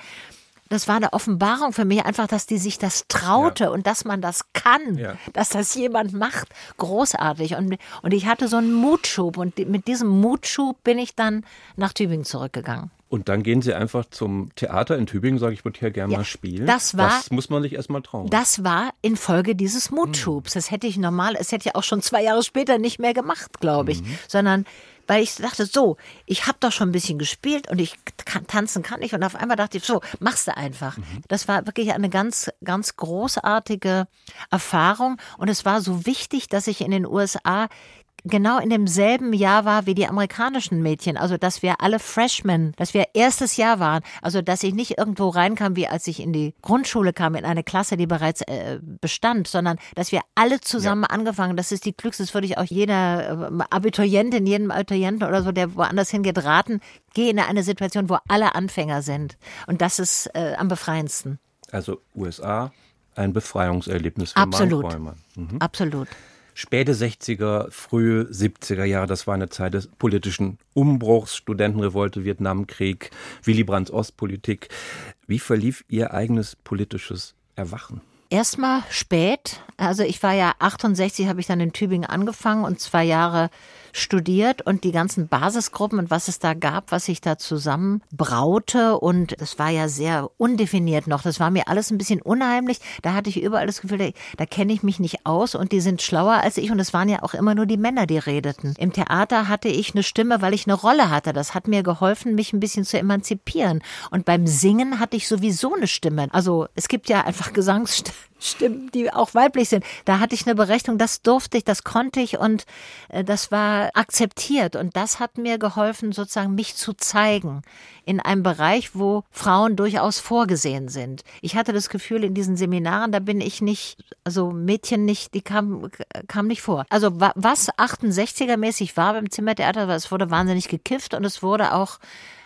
das war eine Offenbarung für mich, einfach, dass die sich das traute ja. und dass man das kann, ja. dass das jemand macht. Großartig. Und, und ich hatte so einen Mutschub und mit diesem Mutschub bin ich dann nach Tübingen zurückgegangen. Und dann gehen Sie einfach zum Theater in Tübingen, sage ich, würde hier gerne ja, mal spielen. Das war. Das muss man sich erstmal trauen. Das war infolge dieses Mutschubs. Das hätte ich normal, es hätte ich auch schon zwei Jahre später nicht mehr gemacht, glaube ich. Mhm. Sondern weil ich dachte, so, ich habe doch schon ein bisschen gespielt und ich kann, tanzen kann ich. Und auf einmal dachte ich, so, machst du einfach. Mhm. Das war wirklich eine ganz, ganz großartige Erfahrung. Und es war so wichtig, dass ich in den USA genau in demselben Jahr war wie die amerikanischen Mädchen. Also, dass wir alle Freshmen, dass wir erstes Jahr waren. Also, dass ich nicht irgendwo reinkam, wie als ich in die Grundschule kam, in eine Klasse, die bereits äh, bestand, sondern dass wir alle zusammen ja. angefangen. Das ist die Glücks, das würde ich auch jeder äh, Abiturientin, jedem Abiturienten oder so, der woanders hingeht, raten. Geh in eine Situation, wo alle Anfänger sind. Und das ist äh, am befreiendsten. Also, USA, ein Befreiungserlebnis für Absolut. Mhm. Absolut späte 60er, frühe 70er Jahre, das war eine Zeit des politischen Umbruchs, Studentenrevolte, Vietnamkrieg, Willy Brandts Ostpolitik. Wie verlief Ihr eigenes politisches Erwachen? Erstmal spät. Also ich war ja 68, habe ich dann in Tübingen angefangen und zwei Jahre studiert und die ganzen Basisgruppen und was es da gab, was sich da zusammenbraute und das war ja sehr undefiniert noch. Das war mir alles ein bisschen unheimlich. Da hatte ich überall das Gefühl, da, da kenne ich mich nicht aus und die sind schlauer als ich und es waren ja auch immer nur die Männer, die redeten. Im Theater hatte ich eine Stimme, weil ich eine Rolle hatte. Das hat mir geholfen, mich ein bisschen zu emanzipieren. Und beim Singen hatte ich sowieso eine Stimme. Also es gibt ja einfach Gesangsstimmen Stimmen, die auch weiblich sind. Da hatte ich eine Berechnung, das durfte ich, das konnte ich und äh, das war akzeptiert. Und das hat mir geholfen, sozusagen mich zu zeigen in einem Bereich, wo Frauen durchaus vorgesehen sind. Ich hatte das Gefühl, in diesen Seminaren, da bin ich nicht, also Mädchen nicht, die kam, kam nicht vor. Also was 68er-mäßig war beim Zimmertheater, es wurde wahnsinnig gekifft und es wurde auch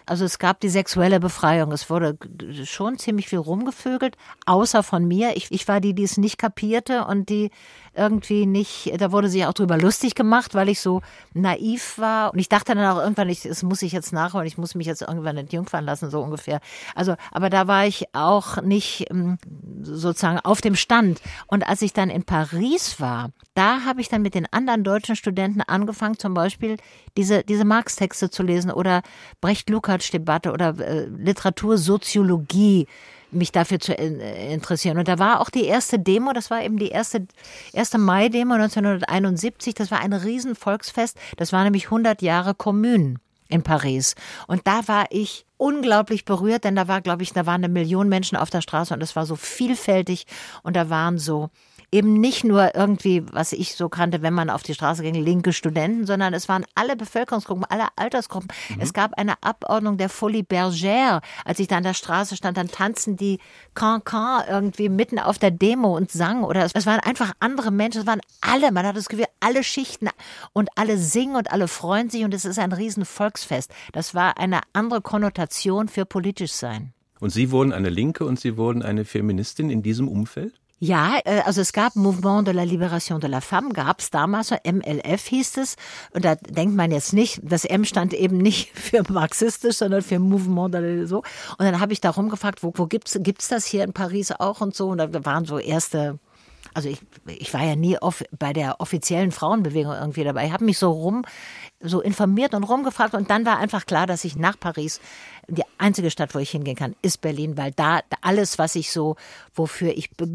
also es gab die sexuelle Befreiung. Es wurde schon ziemlich viel rumgevögelt, außer von mir. Ich, ich war die, die es nicht kapierte und die irgendwie nicht, da wurde sich auch drüber lustig gemacht, weil ich so naiv war. Und ich dachte dann auch irgendwann, ich, das muss ich jetzt nachholen, ich muss mich jetzt irgendwann entjungfern lassen, so ungefähr. Also, aber da war ich auch nicht ähm, sozusagen auf dem Stand. Und als ich dann in Paris war, da habe ich dann mit den anderen deutschen Studenten angefangen, zum Beispiel diese, diese Marx-Texte zu lesen oder Brecht-Lukács-Debatte oder äh, Literatursoziologie mich dafür zu äh, interessieren. Und da war auch die erste Demo, das war eben die erste, erste Mai-Demo 1971, das war ein Riesenvolksfest, das war nämlich 100 Jahre Kommunen in Paris. Und da war ich unglaublich berührt, denn da war, glaube ich, da waren eine Million Menschen auf der Straße und es war so vielfältig und da waren so eben nicht nur irgendwie, was ich so kannte, wenn man auf die Straße ging, linke Studenten, sondern es waren alle Bevölkerungsgruppen, alle Altersgruppen. Mhm. Es gab eine Abordnung der Folie Bergère. Als ich da an der Straße stand, dann tanzen die Cancan irgendwie mitten auf der Demo und sangen. Oder es, waren einfach andere Menschen. Es waren alle, man hat das Gefühl, alle Schichten und alle singen und alle freuen sich und es ist ein riesen Volksfest. Das war eine andere Konnotation für politisch sein. Und Sie wurden eine Linke und Sie wurden eine Feministin in diesem Umfeld? Ja, äh, also es gab Mouvement de la Libération de la Femme, gab es damals, MLF hieß es. Und da denkt man jetzt nicht, das M stand eben nicht für marxistisch, sondern für Mouvement de la so. Und dann habe ich da rumgefragt, wo, wo gibt's gibt's das hier in Paris auch und so. Und da waren so erste also ich, ich war ja nie off, bei der offiziellen Frauenbewegung irgendwie dabei. Ich habe mich so rum, so informiert und rumgefragt und dann war einfach klar, dass ich nach Paris, die einzige Stadt, wo ich hingehen kann, ist Berlin, weil da alles, was ich so, wofür ich be,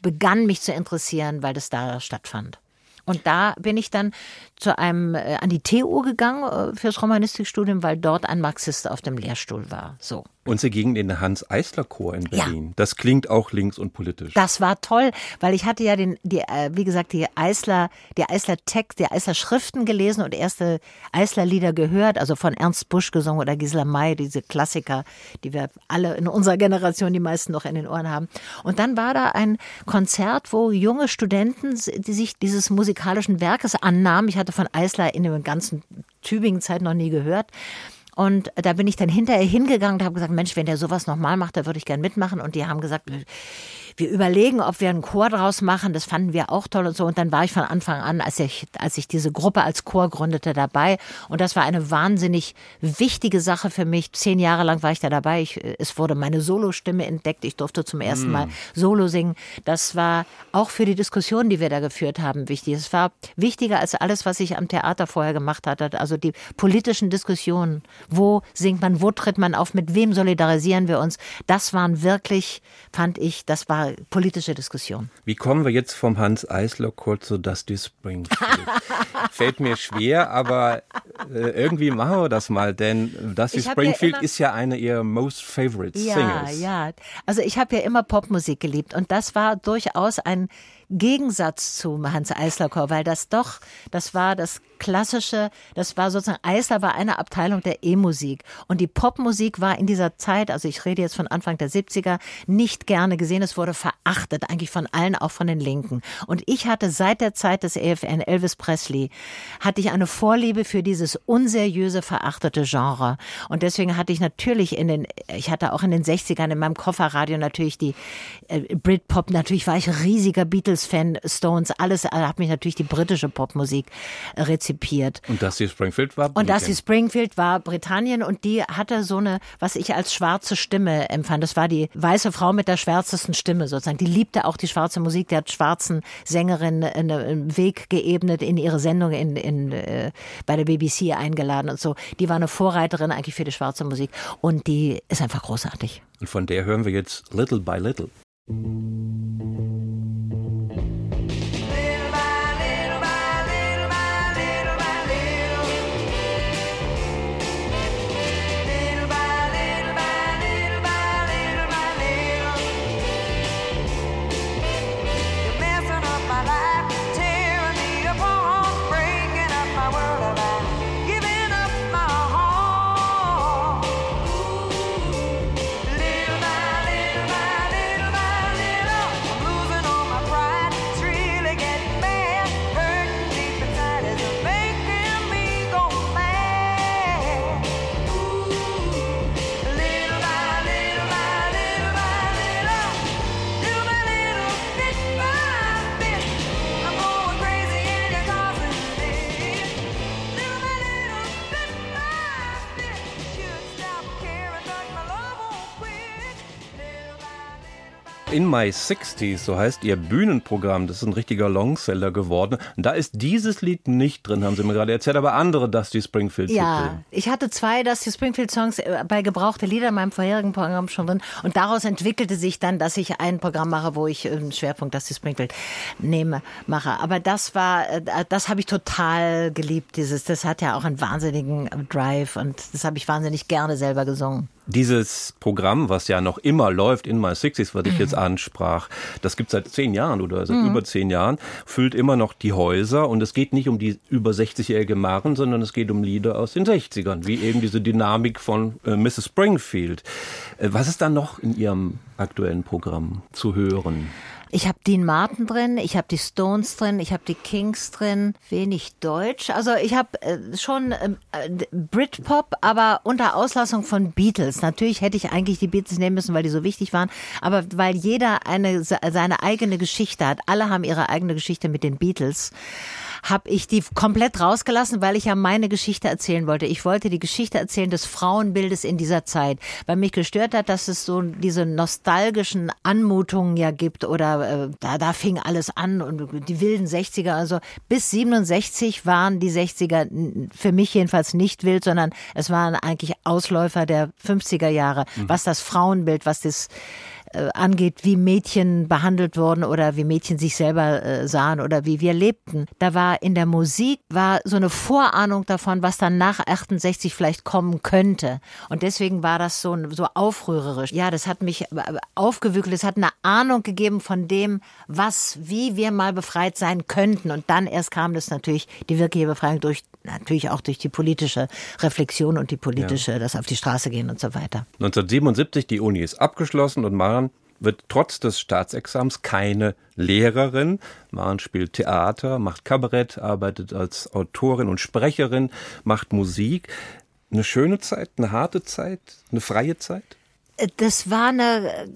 begann, mich zu interessieren, weil das da stattfand. Und da bin ich dann zu einem, äh, an die TU gegangen äh, fürs Romanistikstudium, weil dort ein Marxist auf dem Lehrstuhl war. So. Und Sie gingen in den Hans-Eisler-Chor in Ja. Berlin. Das klingt auch links und politisch. Das war toll, weil ich hatte ja den, die, äh, wie gesagt, die Eisler, die Eisler Text, die Eisler Schriften gelesen und erste Eisler Lieder gehört, also von Ernst Busch gesungen oder Gisela May, diese Klassiker, die wir alle in unserer Generation die meisten noch in den Ohren haben. Und dann war da ein Konzert, wo junge Studenten, die sich dieses musikalischen Werkes annahmen. Ich hatte von Eisler in der ganzen Tübingen-Zeit noch nie gehört. Und da bin ich dann hinterher hingegangen und habe gesagt, Mensch, wenn der sowas nochmal macht, da würde ich gern mitmachen. Und die haben gesagt, wir überlegen, ob wir einen Chor draus machen. Das fanden wir auch toll und so. Und dann war ich von Anfang an, als ich, als ich diese Gruppe als Chor gründete, dabei. Und das war eine wahnsinnig wichtige Sache für mich. Zehn Jahre lang war ich da dabei. Ich, es wurde meine Solostimme entdeckt. Ich durfte zum ersten Mal Solo singen. Das war auch für die Diskussion, die wir da geführt haben, wichtig. Es war wichtiger als alles, was ich am Theater vorher gemacht hatte. Also die politischen Diskussionen. Wo singt man, wo tritt man auf, mit wem solidarisieren wir uns? Das waren wirklich, fand ich, das war politische Diskussion. Wie kommen wir jetzt vom Hans-Eisler-Chor zu Dusty Springfield? Fällt mir schwer, aber äh, irgendwie machen wir das mal, denn Dusty ja Springfield immer- ist ja eine ihrer most favorite Ja, singers. ja. Also ich habe ja immer Popmusik geliebt und das war durchaus ein Gegensatz zum Hans Eisler Chor, weil das doch, das war das klassische, das war sozusagen, Eisler war eine Abteilung der E-Musik und die Popmusik war in dieser Zeit, also ich rede jetzt von Anfang der 70er, nicht gerne gesehen, es wurde verachtet, eigentlich von allen, auch von den Linken. Und ich hatte seit der Zeit des EFN, Elvis Presley, hatte ich eine Vorliebe für dieses unseriöse, verachtete Genre. Und deswegen hatte ich natürlich in den, ich hatte auch in den 60ern in meinem Kofferradio natürlich die äh, Britpop, natürlich war ich riesiger Beatles-Fan, Stones, alles, habe mich natürlich die britische Popmusik äh, rezipiert. Und Dusty Springfield war Und Dusty. Springfield war Britannien und die hatte so eine, was ich als schwarze Stimme empfand. Das war die weiße Frau mit der schwärzesten Stimme sozusagen. Die liebte auch die schwarze Musik. Die hat schwarzen Sängerinnen einen Weg geebnet in ihre Sendung in, in, äh, bei der BBC eingeladen und so. Die war eine Vorreiterin eigentlich für die schwarze Musik und die ist einfach großartig. Und von der hören wir jetzt Little by Little. In My 60s, so heißt ihr Bühnenprogramm, das ist ein richtiger Longseller geworden. Und da ist dieses Lied nicht drin, haben Sie mir gerade erzählt, aber andere Dusty Springfield Ja, ich hatte zwei Dusty Springfield Songs äh, bei gebrauchte Lieder in meinem vorherigen Programm schon drin und daraus entwickelte sich dann, dass ich ein Programm mache, wo ich einen Schwerpunkt Dusty Springfield nehme, mache. Aber das war, äh, das habe ich total geliebt, dieses, das hat ja auch einen wahnsinnigen Drive und das habe ich wahnsinnig gerne selber gesungen. Dieses Programm, was ja noch immer läuft in My 60s, was ich jetzt ansprach, das gibt seit zehn Jahren oder seit über zehn Jahren, füllt immer noch die Häuser und es geht nicht um die über 60-jährige Maren, sondern es geht um Lieder aus den 60ern, wie eben diese Dynamik von äh, Mrs. Springfield. Äh, was ist da noch in Ihrem aktuellen Programm zu hören? Ich habe Dean Martin drin, ich habe die Stones drin, ich habe die Kings drin, wenig Deutsch. Also ich habe äh, schon ähm, äh, Britpop, aber unter Auslassung von Beatles. Natürlich hätte ich eigentlich die Beatles nehmen müssen, weil die so wichtig waren, aber weil jeder eine se- seine eigene Geschichte hat. Alle haben ihre eigene Geschichte mit den Beatles habe ich die komplett rausgelassen, weil ich ja meine Geschichte erzählen wollte. Ich wollte die Geschichte erzählen des Frauenbildes in dieser Zeit, weil mich gestört hat, dass es so diese nostalgischen Anmutungen ja gibt oder äh, da, da fing alles an und die wilden 60er, also bis 67 waren die 60er n- für mich jedenfalls nicht wild, sondern es waren eigentlich Ausläufer der 50er Jahre, was das Frauenbild, was das äh, angeht, wie Mädchen behandelt wurden oder wie Mädchen sich selber äh, sahen oder wie wir lebten. Da war in der Musik war so eine Vorahnung davon, was dann nach 68 vielleicht kommen könnte. Und deswegen war das so, so aufrührerisch. Ja, das hat mich äh, aufgewügelt. Es hat eine Ahnung gegeben von dem, was, wie wir mal befreit sein könnten. Und dann erst kam das natürlich die wirkliche Befreiung durch natürlich auch durch die politische Reflexion und die politische, ja. das auf die Straße gehen und so weiter. 1977, die Uni ist abgeschlossen und Maren wird trotz des Staatsexamens keine Lehrerin. Maren spielt Theater, macht Kabarett, arbeitet als Autorin und Sprecherin, macht Musik. Eine schöne Zeit, eine harte Zeit, eine freie Zeit? Das war eine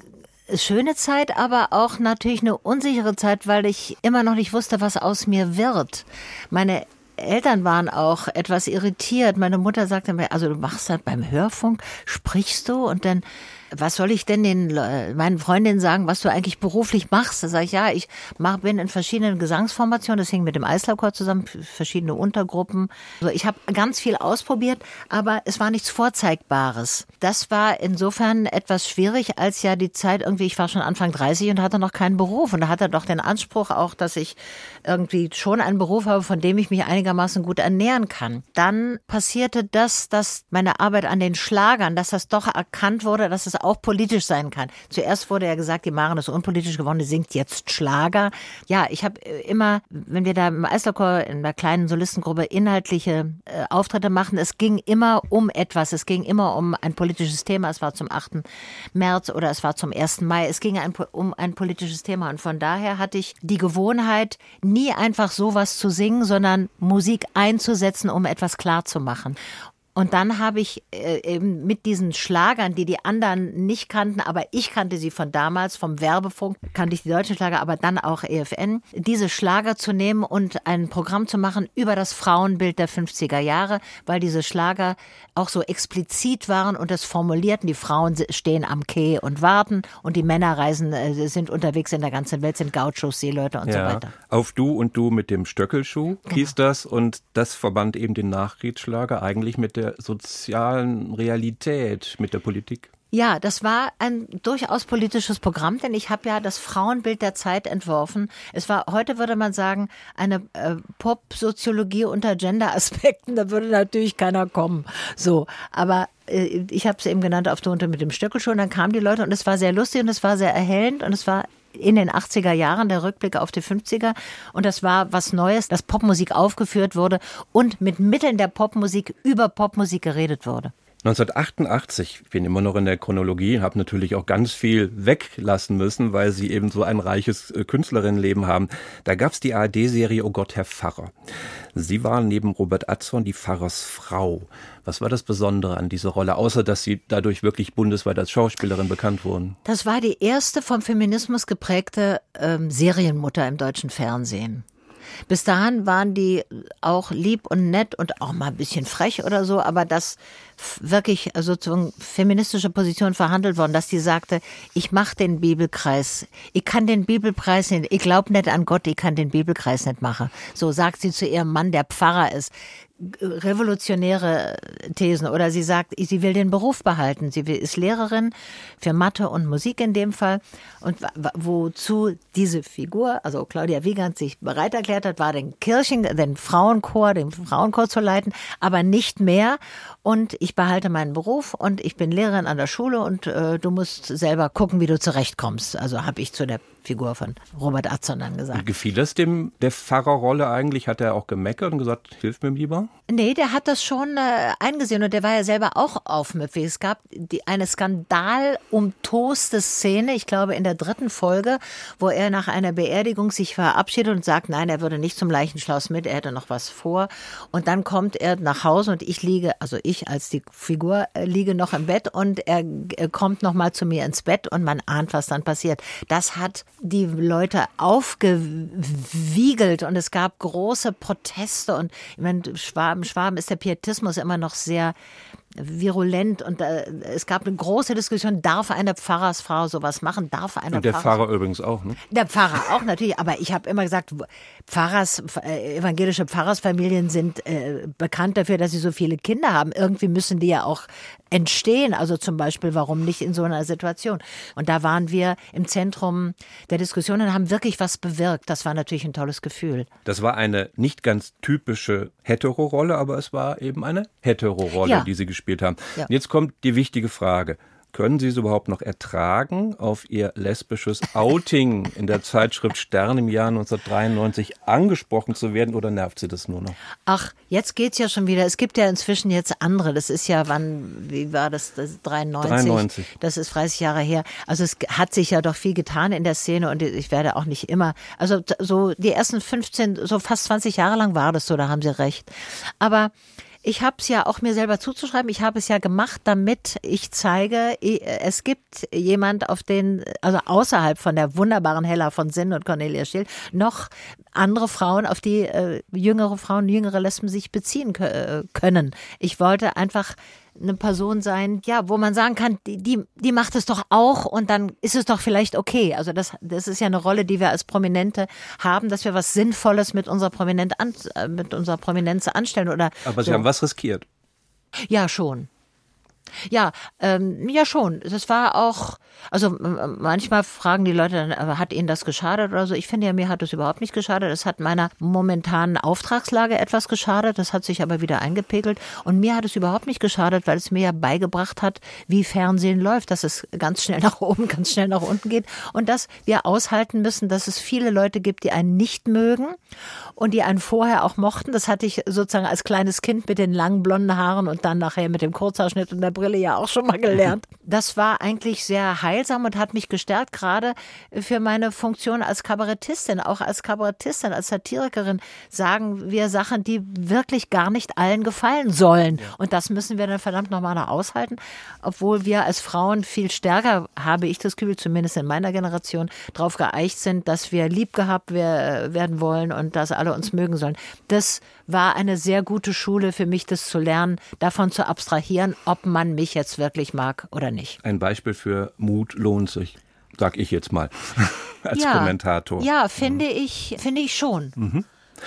äh, schöne Zeit, aber auch natürlich eine unsichere Zeit, weil ich immer noch nicht wusste, was aus mir wird. Meine Eltern waren auch etwas irritiert. Meine Mutter sagte mir, also du machst das beim Hörfunk, sprichst du und dann was soll ich denn den meinen Freundinnen sagen, was du eigentlich beruflich machst? Da sage ich, ja, ich mach, bin in verschiedenen Gesangsformationen, das hing mit dem Eislaufchor zusammen, verschiedene Untergruppen. Also ich habe ganz viel ausprobiert, aber es war nichts Vorzeigbares. Das war insofern etwas schwierig, als ja die Zeit irgendwie, ich war schon Anfang 30 und hatte noch keinen Beruf. Und da hat er doch den Anspruch auch, dass ich irgendwie schon einen Beruf habe, von dem ich mich einigermaßen gut ernähren kann. Dann passierte das, dass meine Arbeit an den Schlagern, dass das doch erkannt wurde, dass es auch politisch sein kann. Zuerst wurde ja gesagt, die Maren ist unpolitisch geworden, die singt jetzt Schlager. Ja, ich habe äh, immer, wenn wir da im Eislauchchor in der kleinen Solistengruppe inhaltliche äh, Auftritte machen, es ging immer um etwas. Es ging immer um ein politisches Thema. Es war zum 8. März oder es war zum 1. Mai. Es ging ein, um ein politisches Thema. Und von daher hatte ich die Gewohnheit, nie einfach sowas zu singen, sondern Musik einzusetzen, um etwas klar zu. Und dann habe ich äh, eben mit diesen Schlagern, die die anderen nicht kannten, aber ich kannte sie von damals, vom Werbefunk, kannte ich die deutschen Schlager, aber dann auch EFN, diese Schlager zu nehmen und ein Programm zu machen über das Frauenbild der 50er Jahre, weil diese Schlager auch so explizit waren und das formulierten. Die Frauen stehen am Quai und warten und die Männer reisen, äh, sind unterwegs in der ganzen Welt, sind Gauchos, Seeleute und ja, so weiter. Auf Du und Du mit dem Stöckelschuh genau. hieß das und das verband eben den Nachkriegsschlager eigentlich mit der der sozialen Realität mit der Politik? Ja, das war ein durchaus politisches Programm, denn ich habe ja das Frauenbild der Zeit entworfen. Es war, heute würde man sagen, eine äh, Pop-Soziologie unter Gender-Aspekten. Da würde natürlich keiner kommen. So, aber äh, ich habe es eben genannt auf der Unter mit dem Stöckelschuh. Und dann kamen die Leute und es war sehr lustig und es war sehr erhellend und es war in den 80er Jahren, der Rückblick auf die 50er. Und das war was Neues, dass Popmusik aufgeführt wurde und mit Mitteln der Popmusik über Popmusik geredet wurde. 1988, ich bin immer noch in der Chronologie, habe natürlich auch ganz viel weglassen müssen, weil sie eben so ein reiches äh, Künstlerinnenleben haben. Da gab's die ARD-Serie Oh Gott, Herr Pfarrer. Sie waren neben Robert Atzorn die Pfarrersfrau. Was war das Besondere an dieser Rolle, außer dass Sie dadurch wirklich bundesweit als Schauspielerin bekannt wurden? Das war die erste vom Feminismus geprägte ähm, Serienmutter im deutschen Fernsehen. Bis dahin waren die auch lieb und nett und auch mal ein bisschen frech oder so, aber das wirklich sozusagen feministische Position verhandelt worden, dass die sagte, ich mache den Bibelkreis, ich kann den Bibelpreis nicht, ich glaube nicht an Gott, ich kann den Bibelkreis nicht machen. So sagt sie zu ihrem Mann, der Pfarrer ist revolutionäre Thesen oder sie sagt, sie will den Beruf behalten. Sie ist Lehrerin für Mathe und Musik in dem Fall. Und wozu diese Figur, also Claudia Wiegand, sich bereit erklärt hat, war den Kirchen, den Frauenchor, den Frauenchor zu leiten, aber nicht mehr. Und ich behalte meinen Beruf und ich bin Lehrerin an der Schule und äh, du musst selber gucken, wie du zurechtkommst. Also habe ich zu der Figur von Robert Atzon dann gesagt. Gefiel es dem der Pfarrerrolle eigentlich? Hat er auch gemeckert und gesagt, hilf mir lieber? Nee, der hat das schon äh, eingesehen und der war ja selber auch aufmüpfig. Es gab die, eine skandalumtoste Szene, ich glaube in der dritten Folge, wo er nach einer Beerdigung sich verabschiedet und sagt, nein, er würde nicht zum Leichenschloss mit, er hätte noch was vor. Und dann kommt er nach Hause und ich liege, also ich als die Figur äh, liege noch im Bett und er, er kommt noch mal zu mir ins Bett und man ahnt, was dann passiert. Das hat die Leute aufgewiegelt und es gab große Proteste und ich meine, Schwaben, Schwaben ist der Pietismus immer noch sehr virulent und äh, es gab eine große Diskussion, darf eine Pfarrersfrau sowas machen? Darf eine Und der Pfarrer Pfarrer übrigens auch, ne? der Pfarrer auch natürlich, aber ich habe immer gesagt, Pfarrers, äh, evangelische Pfarrersfamilien sind äh, bekannt dafür, dass sie so viele Kinder haben. Irgendwie müssen die ja auch entstehen. Also zum Beispiel, warum nicht in so einer Situation? Und da waren wir im Zentrum der Diskussion und haben wirklich was bewirkt. Das war natürlich ein tolles Gefühl. Das war eine nicht ganz typische Hetero-Rolle, aber es war eben eine Hetero-Rolle, Ja. die Sie gespielt haben. Ja. Jetzt kommt die wichtige Frage. Können Sie es überhaupt noch ertragen, auf Ihr lesbisches Outing in der Zeitschrift Stern im Jahr 1993 angesprochen zu werden oder nervt Sie das nur noch? Ach, jetzt geht's ja schon wieder. Es gibt ja inzwischen jetzt andere. Das ist ja, wann, wie war das? das ist 93. 93. Das ist 30 Jahre her. Also es hat sich ja doch viel getan in der Szene und ich werde auch nicht immer, also so die ersten 15, so fast 20 Jahre lang war das so, da haben Sie recht. Aber ich habe es ja auch mir selber zuzuschreiben. Ich habe es ja gemacht, damit ich zeige, es gibt jemand, auf den, also außerhalb von der wunderbaren Hella von Sinn und Cornelia Schill, noch andere Frauen, auf die äh, jüngere Frauen, jüngere Lesben sich beziehen äh, können. Ich wollte einfach eine Person sein, ja, wo man sagen kann, die, die, die macht es doch auch und dann ist es doch vielleicht okay. Also das, das ist ja eine Rolle, die wir als Prominente haben, dass wir was Sinnvolles mit unserer Prominent an, äh, mit unserer Prominenz anstellen oder Aber Sie so. haben was riskiert. Ja, schon. Ja, ähm, ja schon. Das war auch, also manchmal fragen die Leute dann, aber hat Ihnen das geschadet oder so? Ich finde ja, mir hat es überhaupt nicht geschadet. Es hat meiner momentanen Auftragslage etwas geschadet. Das hat sich aber wieder eingepegelt. Und mir hat es überhaupt nicht geschadet, weil es mir ja beigebracht hat, wie Fernsehen läuft, dass es ganz schnell nach oben, ganz schnell nach unten geht und dass wir aushalten müssen, dass es viele Leute gibt, die einen nicht mögen und die einen vorher auch mochten. Das hatte ich sozusagen als kleines Kind mit den langen blonden Haaren und dann nachher mit dem Kurzhaarschnitt und der Brille ja auch schon mal gelernt. Das war eigentlich sehr heilsam und hat mich gestärkt, gerade für meine Funktion als Kabarettistin. Auch als Kabarettistin, als Satirikerin sagen wir Sachen, die wirklich gar nicht allen gefallen sollen. Und das müssen wir dann verdammt nochmal noch aushalten. Obwohl wir als Frauen viel stärker, habe ich das Gefühl, zumindest in meiner Generation, darauf geeicht sind, dass wir lieb gehabt wer- werden wollen und dass alle uns mögen sollen. Das war eine sehr gute Schule für mich, das zu lernen, davon zu abstrahieren, ob man mich jetzt wirklich mag oder nicht. Ein Beispiel für Mut lohnt sich, sag ich jetzt mal, als ja, Kommentator. Ja, finde ich, finde ich schon.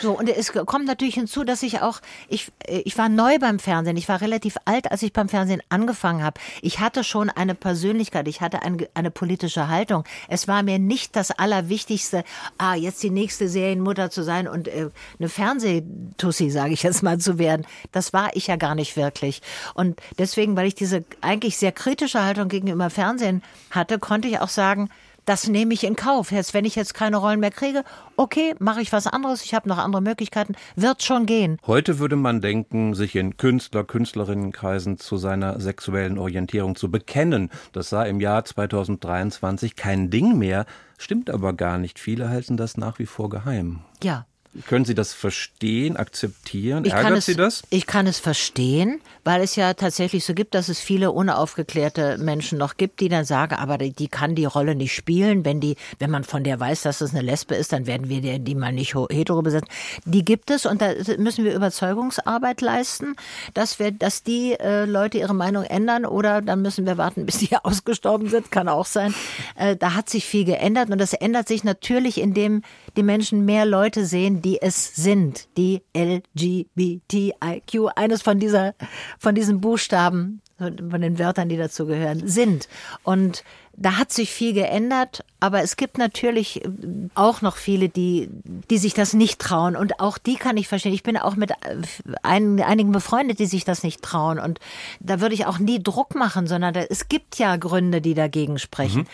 So, und es kommt natürlich hinzu, dass ich auch, ich, ich war neu beim Fernsehen, ich war relativ alt, als ich beim Fernsehen angefangen habe. Ich hatte schon eine Persönlichkeit, ich hatte ein, eine politische Haltung. Es war mir nicht das Allerwichtigste, ah, jetzt die nächste Serienmutter zu sein und äh, eine Fernsehtussi, sage ich jetzt mal, zu werden. Das war ich ja gar nicht wirklich. Und deswegen, weil ich diese eigentlich sehr kritische Haltung gegenüber Fernsehen hatte, konnte ich auch sagen, das nehme ich in Kauf. Jetzt, wenn ich jetzt keine Rollen mehr kriege, okay, mache ich was anderes, ich habe noch andere Möglichkeiten, wird schon gehen. Heute würde man denken, sich in Künstler, Künstlerinnenkreisen zu seiner sexuellen Orientierung zu bekennen. Das sei im Jahr 2023 kein Ding mehr, stimmt aber gar nicht. Viele halten das nach wie vor geheim. Ja. Können Sie das verstehen, akzeptieren? Ich Ärgert es, Sie das? ich kann es verstehen, weil es ja tatsächlich so gibt, dass es viele unaufgeklärte Menschen noch gibt, die dann sagen, aber die, die kann die Rolle nicht spielen. Wenn die, wenn man von der weiß, dass es eine Lesbe ist, dann werden wir die, die mal nicht hetero besetzen. Die gibt es und da müssen wir Überzeugungsarbeit leisten, dass wir, dass die äh, Leute ihre Meinung ändern oder dann müssen wir warten, bis die ausgestorben sind, kann auch sein. Äh, da hat sich viel geändert und das ändert sich natürlich, indem die Menschen mehr Leute sehen, die es sind, die LGBTIQ, eines von dieser, von diesen Buchstaben, von den Wörtern, die dazu gehören, sind. Und da hat sich viel geändert, aber es gibt natürlich auch noch viele, die, die sich das nicht trauen. Und auch die kann ich verstehen. Ich bin auch mit ein, einigen befreundet, die sich das nicht trauen. Und da würde ich auch nie Druck machen, sondern da, es gibt ja Gründe, die dagegen sprechen.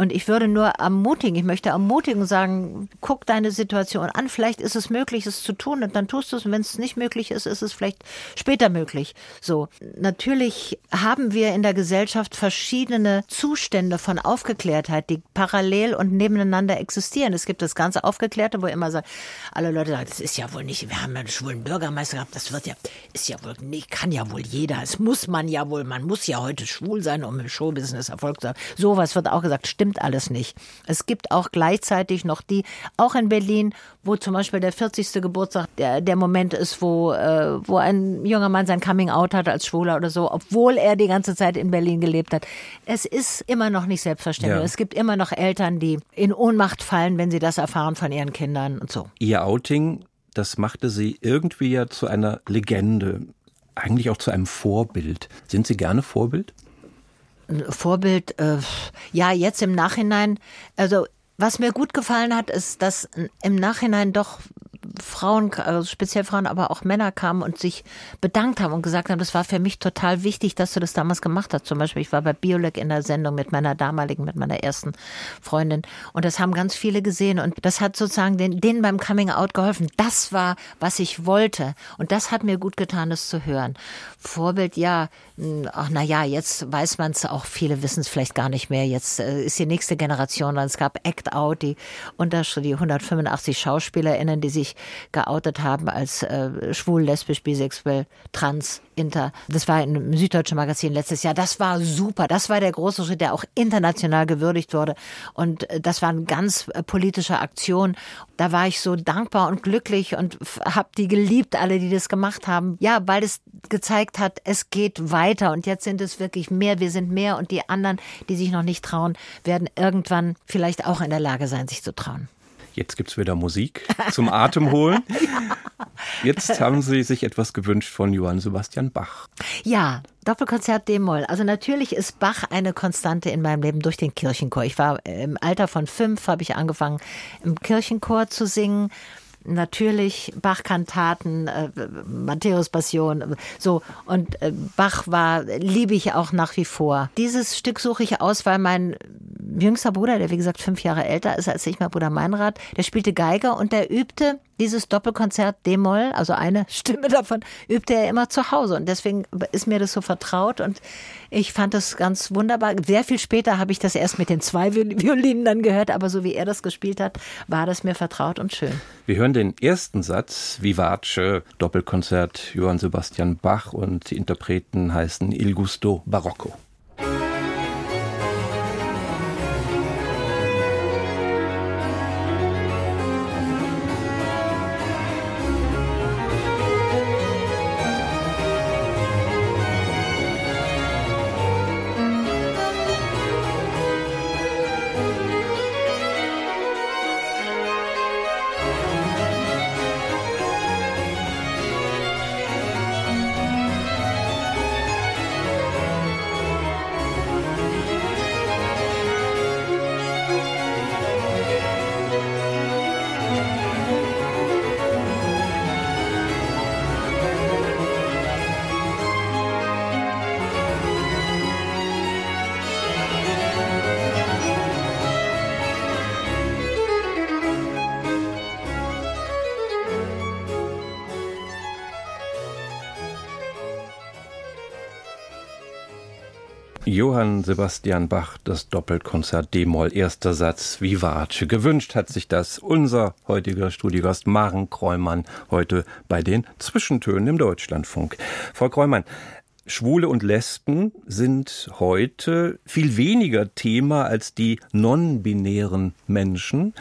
Und ich würde nur ermutigen, ich möchte ermutigen und sagen, guck deine Situation an. Vielleicht ist es möglich, es zu tun und dann tust du es. Und wenn es nicht möglich ist, ist es vielleicht später möglich. So. Natürlich haben wir in der Gesellschaft verschiedene Zustände von Aufgeklärtheit, die parallel und nebeneinander existieren. Es gibt das ganze Aufgeklärte, wo immer sagt, alle Leute sagen, das ist ja wohl nicht, wir haben ja einen schwulen Bürgermeister gehabt, das wird ja, ist ja wohl nicht, kann ja wohl jeder, es muss man ja wohl, man muss ja heute schwul sein, um im Showbusiness Erfolg zu haben. Sowas wird auch gesagt, stimmt alles nicht. Es gibt auch gleichzeitig noch die, auch in Berlin, wo zum Beispiel der 40. Geburtstag der, der Moment ist, wo, äh, wo ein junger Mann sein Coming Out hat als Schwuler oder so, obwohl er die ganze Zeit in Berlin gelebt hat. Es ist immer noch nicht selbstverständlich. Ja. Es gibt immer noch Eltern, die in Ohnmacht fallen, wenn sie das erfahren von ihren Kindern und so. Ihr Outing, das machte Sie irgendwie ja zu einer Legende, eigentlich auch zu einem Vorbild. Sind Sie gerne Vorbild? Vorbild, äh, ja, jetzt im Nachhinein, also was mir gut gefallen hat, ist, dass im Nachhinein doch Frauen, also speziell Frauen, aber auch Männer kamen und sich bedankt haben und gesagt haben, das war für mich total wichtig, dass du das damals gemacht hast. Zum Beispiel, ich war bei Biolek in der Sendung mit meiner damaligen, mit meiner ersten Freundin und das haben ganz viele gesehen und das hat sozusagen den, denen beim Coming Out geholfen. Das war, was ich wollte und das hat mir gut getan, das zu hören. Vorbild, ja, ach na jetzt weiß man es auch, viele wissen es vielleicht gar nicht mehr. Jetzt äh, ist die nächste Generation, es gab Act Out, die, Untersch- die 185 SchauspielerInnen, die sich geoutet haben als äh, schwul, lesbisch, bisexuell, trans, inter. Das war im Süddeutschen Magazin letztes Jahr. Das war super. Das war der große Schritt, der auch international gewürdigt wurde. Und äh, das war eine ganz äh, politische Aktion. Da war ich so dankbar und glücklich und habe die geliebt, alle, die das gemacht haben. Ja, weil es gezeigt hat, es geht weiter und jetzt sind es wirklich mehr, wir sind mehr und die anderen, die sich noch nicht trauen, werden irgendwann vielleicht auch in der Lage sein, sich zu trauen. Jetzt gibt's wieder Musik zum Atemholen. Jetzt haben Sie sich etwas gewünscht von Johann Sebastian Bach. Ja, Doppelkonzert D-Moll. Also natürlich ist Bach eine Konstante in meinem Leben durch den Kirchenchor. Ich war äh, im Alter von fünf, habe ich angefangen im Kirchenchor zu singen natürlich Bach-Kantaten, äh, Matthäus-Passion, so. Und äh, Bach war, liebe ich auch nach wie vor. Dieses Stück suche ich aus, weil mein jüngster Bruder, der wie gesagt fünf Jahre älter ist als ich, mein Bruder Meinrad, der spielte Geige und der übte dieses Doppelkonzert D-Moll, also eine Stimme davon, übte er immer zu Hause. Und deswegen ist mir das so vertraut und ich fand das ganz wunderbar. Sehr viel später habe ich das erst mit den zwei Violinen dann gehört, aber so wie er das gespielt hat, war das mir vertraut und schön. Wir hören den ersten Satz, Vivace, Doppelkonzert Johann Sebastian Bach und die Interpreten heißen Il Gusto Barocco. Johann Sebastian Bach, das Doppelkonzert D-Moll, erster Satz, Vivace. Gewünscht hat sich das unser heutiger Studiogast Maren Kräumann heute bei den Zwischentönen im Deutschlandfunk. Frau Kräumann, Schwule und Lesben sind heute viel weniger Thema als die non-binären Menschen,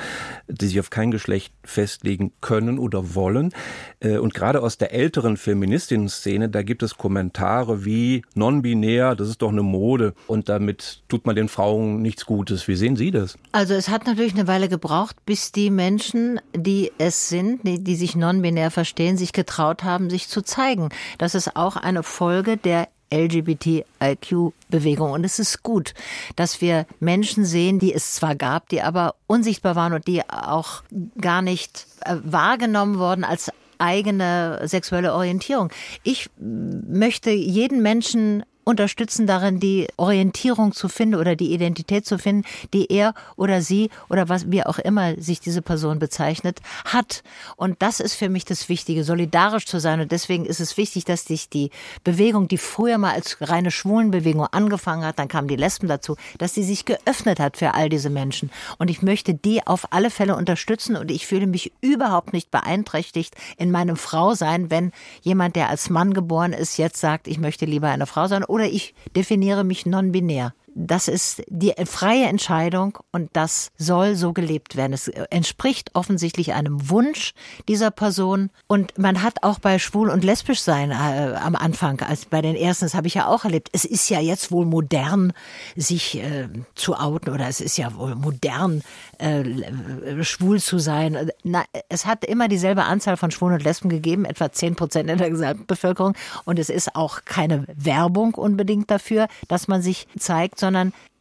die sich auf kein Geschlecht festlegen können oder wollen. Äh, und gerade aus der älteren Feministinnen-Szene, da gibt es Kommentare wie non-binär, das ist doch eine Mode und damit tut man den Frauen nichts Gutes. Wie sehen Sie das? Also es hat natürlich eine Weile gebraucht, bis die Menschen, die es sind, die, die sich non-binär verstehen, sich getraut haben, sich zu zeigen. Das ist auch eine Folge der LGBTIQ-Bewegung. Und es ist gut, dass wir Menschen sehen, die es zwar gab, die aber unsichtbar waren und die auch gar nicht äh, wahrgenommen wurden als eigene sexuelle Orientierung. Ich möchte jeden Menschen unterstützen darin, die Orientierung zu finden oder die Identität zu finden, die er oder sie oder was wie auch immer sich diese Person bezeichnet, hat. Und das ist für mich das Wichtige, solidarisch zu sein. Und deswegen ist es wichtig, dass sich die Bewegung, die früher mal als reine Schwulenbewegung angefangen hat, dann kamen die Lesben dazu, dass sie sich geöffnet hat für all diese Menschen. Und ich möchte die auf alle Fälle unterstützen und ich fühle mich überhaupt nicht beeinträchtigt in meinem Frausein, wenn jemand, der als Mann geboren ist, jetzt sagt, ich möchte lieber eine Frau sein oder ich definiere mich non-binär. Das ist die freie Entscheidung und das soll so gelebt werden. Es entspricht offensichtlich einem Wunsch dieser Person und man hat auch bei schwul und lesbisch sein äh, am Anfang, als bei den ersten, das habe ich ja auch erlebt. Es ist ja jetzt wohl modern, sich äh, zu outen oder es ist ja wohl modern, äh, schwul zu sein. Na, es hat immer dieselbe Anzahl von Schwulen und Lesben gegeben, etwa zehn Prozent in der Gesamtbevölkerung und es ist auch keine Werbung unbedingt dafür, dass man sich zeigt, sondern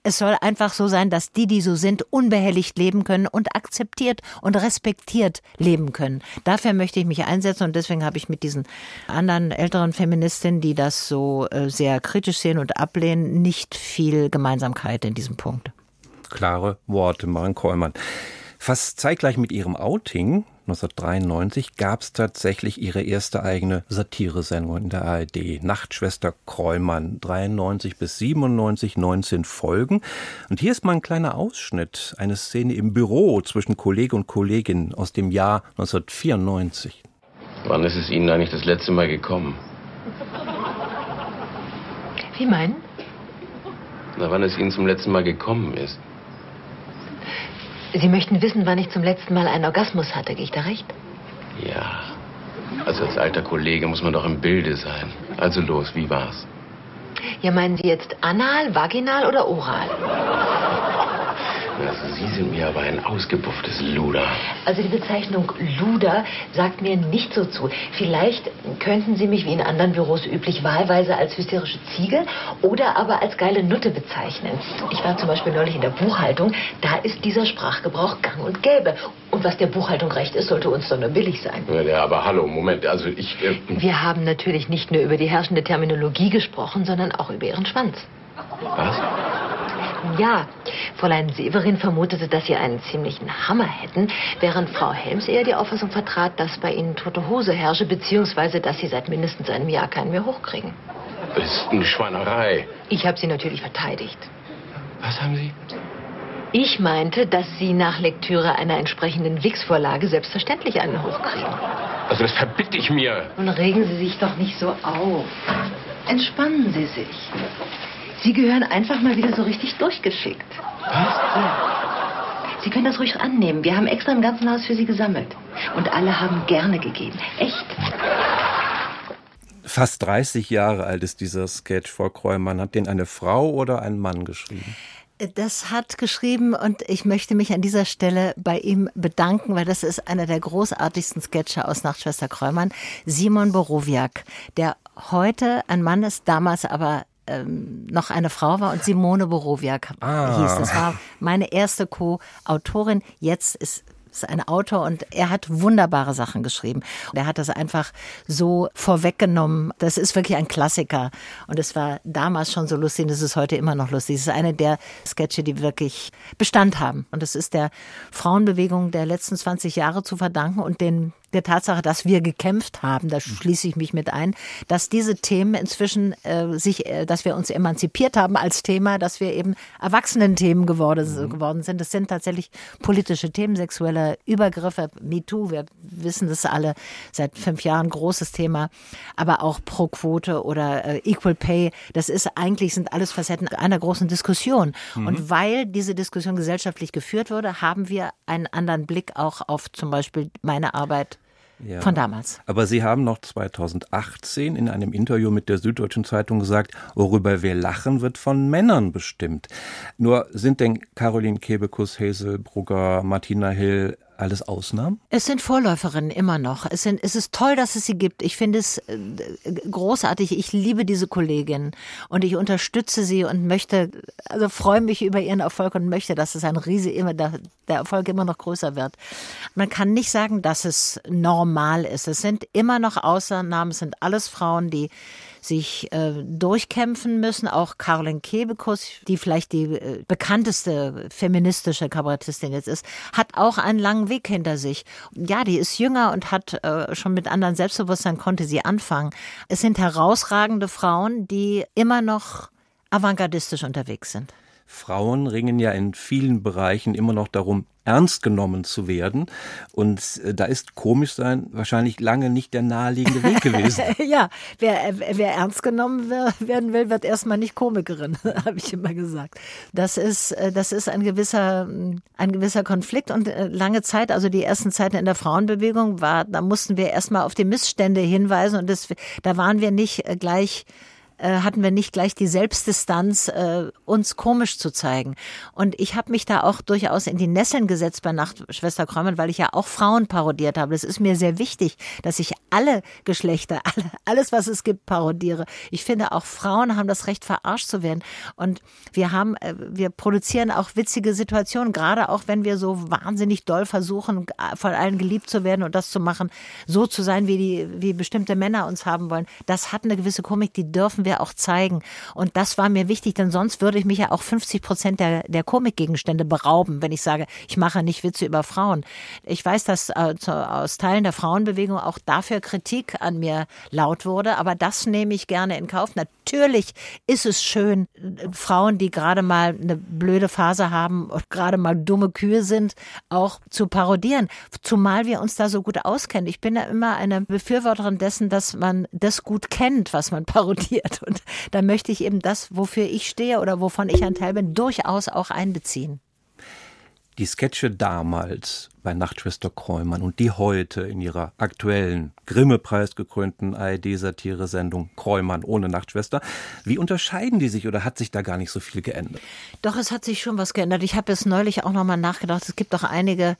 es soll einfach so sein, dass die, die so sind, unbehelligt leben können und akzeptiert und respektiert leben können. Dafür möchte ich mich einsetzen und deswegen habe ich mit diesen anderen älteren Feministinnen, die das so äh, sehr kritisch sehen und ablehnen, nicht viel Gemeinsamkeit in diesem Punkt. Klare Worte, Maren Kollmann. Fast zeitgleich mit ihrem Outing 1993 gab es tatsächlich ihre erste eigene Satiresendung in der ARD. Nachtschwester Kräumann, 93 bis 97, 19 Folgen. Und hier ist mal ein kleiner Ausschnitt, eine Szene im Büro zwischen Kollege und Kollegin aus dem Jahr 1994. Wann ist es Ihnen eigentlich das letzte Mal gekommen? Wie meinen? Na, wann es Ihnen zum letzten Mal gekommen ist. Sie möchten wissen, wann ich zum letzten Mal einen Orgasmus hatte, gehe ich da recht? Ja. Also als alter Kollege muss man doch im Bilde sein. Also los, wie war's? Ja, meinen Sie jetzt anal, vaginal oder oral? Also Sie sind mir aber ein ausgebufftes Luder. Also die Bezeichnung Luder sagt mir nicht so zu. Vielleicht könnten Sie mich wie in anderen Büros üblich wahlweise als hysterische Ziege oder aber als geile Nutte bezeichnen. Ich war zum Beispiel neulich in der Buchhaltung. Da ist dieser Sprachgebrauch gang und gäbe. Und was der Buchhaltung recht ist, sollte uns doch nur billig sein. Ja, ja, aber hallo, Moment. Also ich... Äh, Wir haben natürlich nicht nur über die herrschende Terminologie gesprochen, sondern auch über Ihren Schwanz. was? Ja, Fräulein Severin vermutete, dass Sie einen ziemlichen Hammer hätten, während Frau Helms eher die Auffassung vertrat, dass bei Ihnen tote Hose herrsche, beziehungsweise dass Sie seit mindestens einem Jahr keinen mehr hochkriegen. Das ist eine Schweinerei. Ich habe Sie natürlich verteidigt. Was haben Sie? Ich meinte, dass Sie nach Lektüre einer entsprechenden Wix-Vorlage selbstverständlich einen hochkriegen. Also das verbitte ich mir. Nun regen Sie sich doch nicht so auf. Entspannen Sie sich. Sie gehören einfach mal wieder so richtig durchgeschickt. Was? Ja. Sie können das ruhig annehmen. Wir haben extra im ganzen Haus für Sie gesammelt. Und alle haben gerne gegeben. Echt. Fast 30 Jahre alt ist dieser Sketch, Frau Kräumann. Hat den eine Frau oder ein Mann geschrieben? Das hat geschrieben und ich möchte mich an dieser Stelle bei ihm bedanken, weil das ist einer der großartigsten Sketche aus Nachtschwester Kräumann. Simon Borowiak, der heute ein Mann ist, damals aber ähm, noch eine Frau war und Simone Borowiak Ah. hieß. Das war meine erste Co-Autorin. Jetzt ist ist ein Autor und er hat wunderbare Sachen geschrieben. Und er hat das einfach so vorweggenommen. Das ist wirklich ein Klassiker. Und es war damals schon so lustig und es ist heute immer noch lustig. Es ist eine der Sketche, die wirklich Bestand haben. Und es ist der Frauenbewegung der letzten 20 Jahre zu verdanken und den der Tatsache, dass wir gekämpft haben, da schließe ich mich mit ein, dass diese Themen inzwischen äh, sich, äh, dass wir uns emanzipiert haben als Thema, dass wir eben Erwachsenen-Themen geworden, geworden sind. Das sind tatsächlich politische Themen, sexuelle Übergriffe, MeToo, wir wissen das alle seit fünf Jahren, großes Thema, aber auch Pro-Quote oder äh, Equal Pay, das ist eigentlich, sind alles Facetten einer großen Diskussion. Und weil diese Diskussion gesellschaftlich geführt wurde, haben wir einen anderen Blick auch auf zum Beispiel meine Arbeit Ja. von damals. Aber Sie haben noch 2018 in einem Interview mit der Süddeutschen Zeitung gesagt, worüber wir lachen, wird von Männern bestimmt. Nur sind denn Caroline Kebekus, Hazel Brugger, Martina Hill alles Ausnahmen? Es sind Vorläuferinnen immer noch. Es, sind, es ist toll, dass es sie gibt. Ich finde es äh, großartig. Ich liebe diese Kollegin und ich unterstütze sie und möchte, also freue mich über ihren Erfolg und möchte, dass es ein Riese immer, der, der Erfolg immer noch größer wird. Man kann nicht sagen, dass es normal ist. Es sind immer noch Ausnahmen. Es sind alles Frauen, die sich äh, durchkämpfen müssen. Auch Caroline Kebekus, die vielleicht die äh, bekannteste feministische Kabarettistin jetzt ist, hat auch einen langen Weg hinter sich. Ja, die ist jünger und hat äh, schon mit anderen Selbstbewusstsein konnte sie anfangen. Es sind herausragende Frauen, die immer noch avantgardistisch unterwegs sind. Frauen ringen ja in vielen Bereichen immer noch darum, ernst genommen zu werden. Und äh, da ist komisch sein wahrscheinlich lange nicht der naheliegende Weg gewesen. ja, wer, wer ernst genommen werden will, wird erstmal nicht Komikerin, habe ich immer gesagt. Das ist, äh, das ist ein gewisser, ein gewisser Konflikt und äh, lange Zeit, also die ersten Zeiten in der Frauenbewegung war, da mussten wir erstmal auf die Missstände hinweisen und das, da waren wir nicht gleich äh, hatten wir nicht gleich die Selbstdistanz, äh, uns komisch zu zeigen. Und ich habe mich da auch durchaus in die Nesseln gesetzt bei Nachtschwester Krömmel, weil ich ja auch Frauen parodiert habe. Es ist mir sehr wichtig, dass ich alle Geschlechter, alle, alles, was es gibt, parodiere. Ich finde, auch Frauen haben das Recht, verarscht zu werden. Und wir haben, äh, wir produzieren auch witzige Situationen, gerade auch wenn wir so wahnsinnig doll versuchen, von allen geliebt zu werden und das zu machen, so zu sein, wie die, wie bestimmte Männer uns haben wollen. Das hat eine gewisse Komik, die dürfen wir wir auch zeigen. Und das war mir wichtig, denn sonst würde ich mich ja auch 50 Prozent der, der Komikgegenstände berauben, wenn ich sage, ich mache nicht Witze über Frauen. Ich weiß, dass äh, aus Teilen der Frauenbewegung auch dafür Kritik an mir laut wurde, aber das nehme ich gerne in Kauf. Natürlich ist es schön, Frauen, die gerade mal eine blöde Phase haben und gerade mal dumme Kühe sind, auch zu parodieren. Zumal wir uns da so gut auskennen. Ich bin ja immer eine Befürworterin dessen, dass man das gut kennt, was man parodiert. Und da möchte ich eben das, wofür ich stehe oder wovon ich ein Teil bin, durchaus auch einbeziehen. Die Sketche damals bei Nachtschwester Kräumann und die heute in ihrer aktuellen Grimme-Preis gekrönten ARD-Satire-Sendung Kräumann ohne Nachtschwester, wie unterscheiden die sich oder hat sich da gar nicht so viel geändert? Doch, es hat sich schon was geändert. Ich habe jetzt neulich auch nochmal nachgedacht. Es gibt auch einige,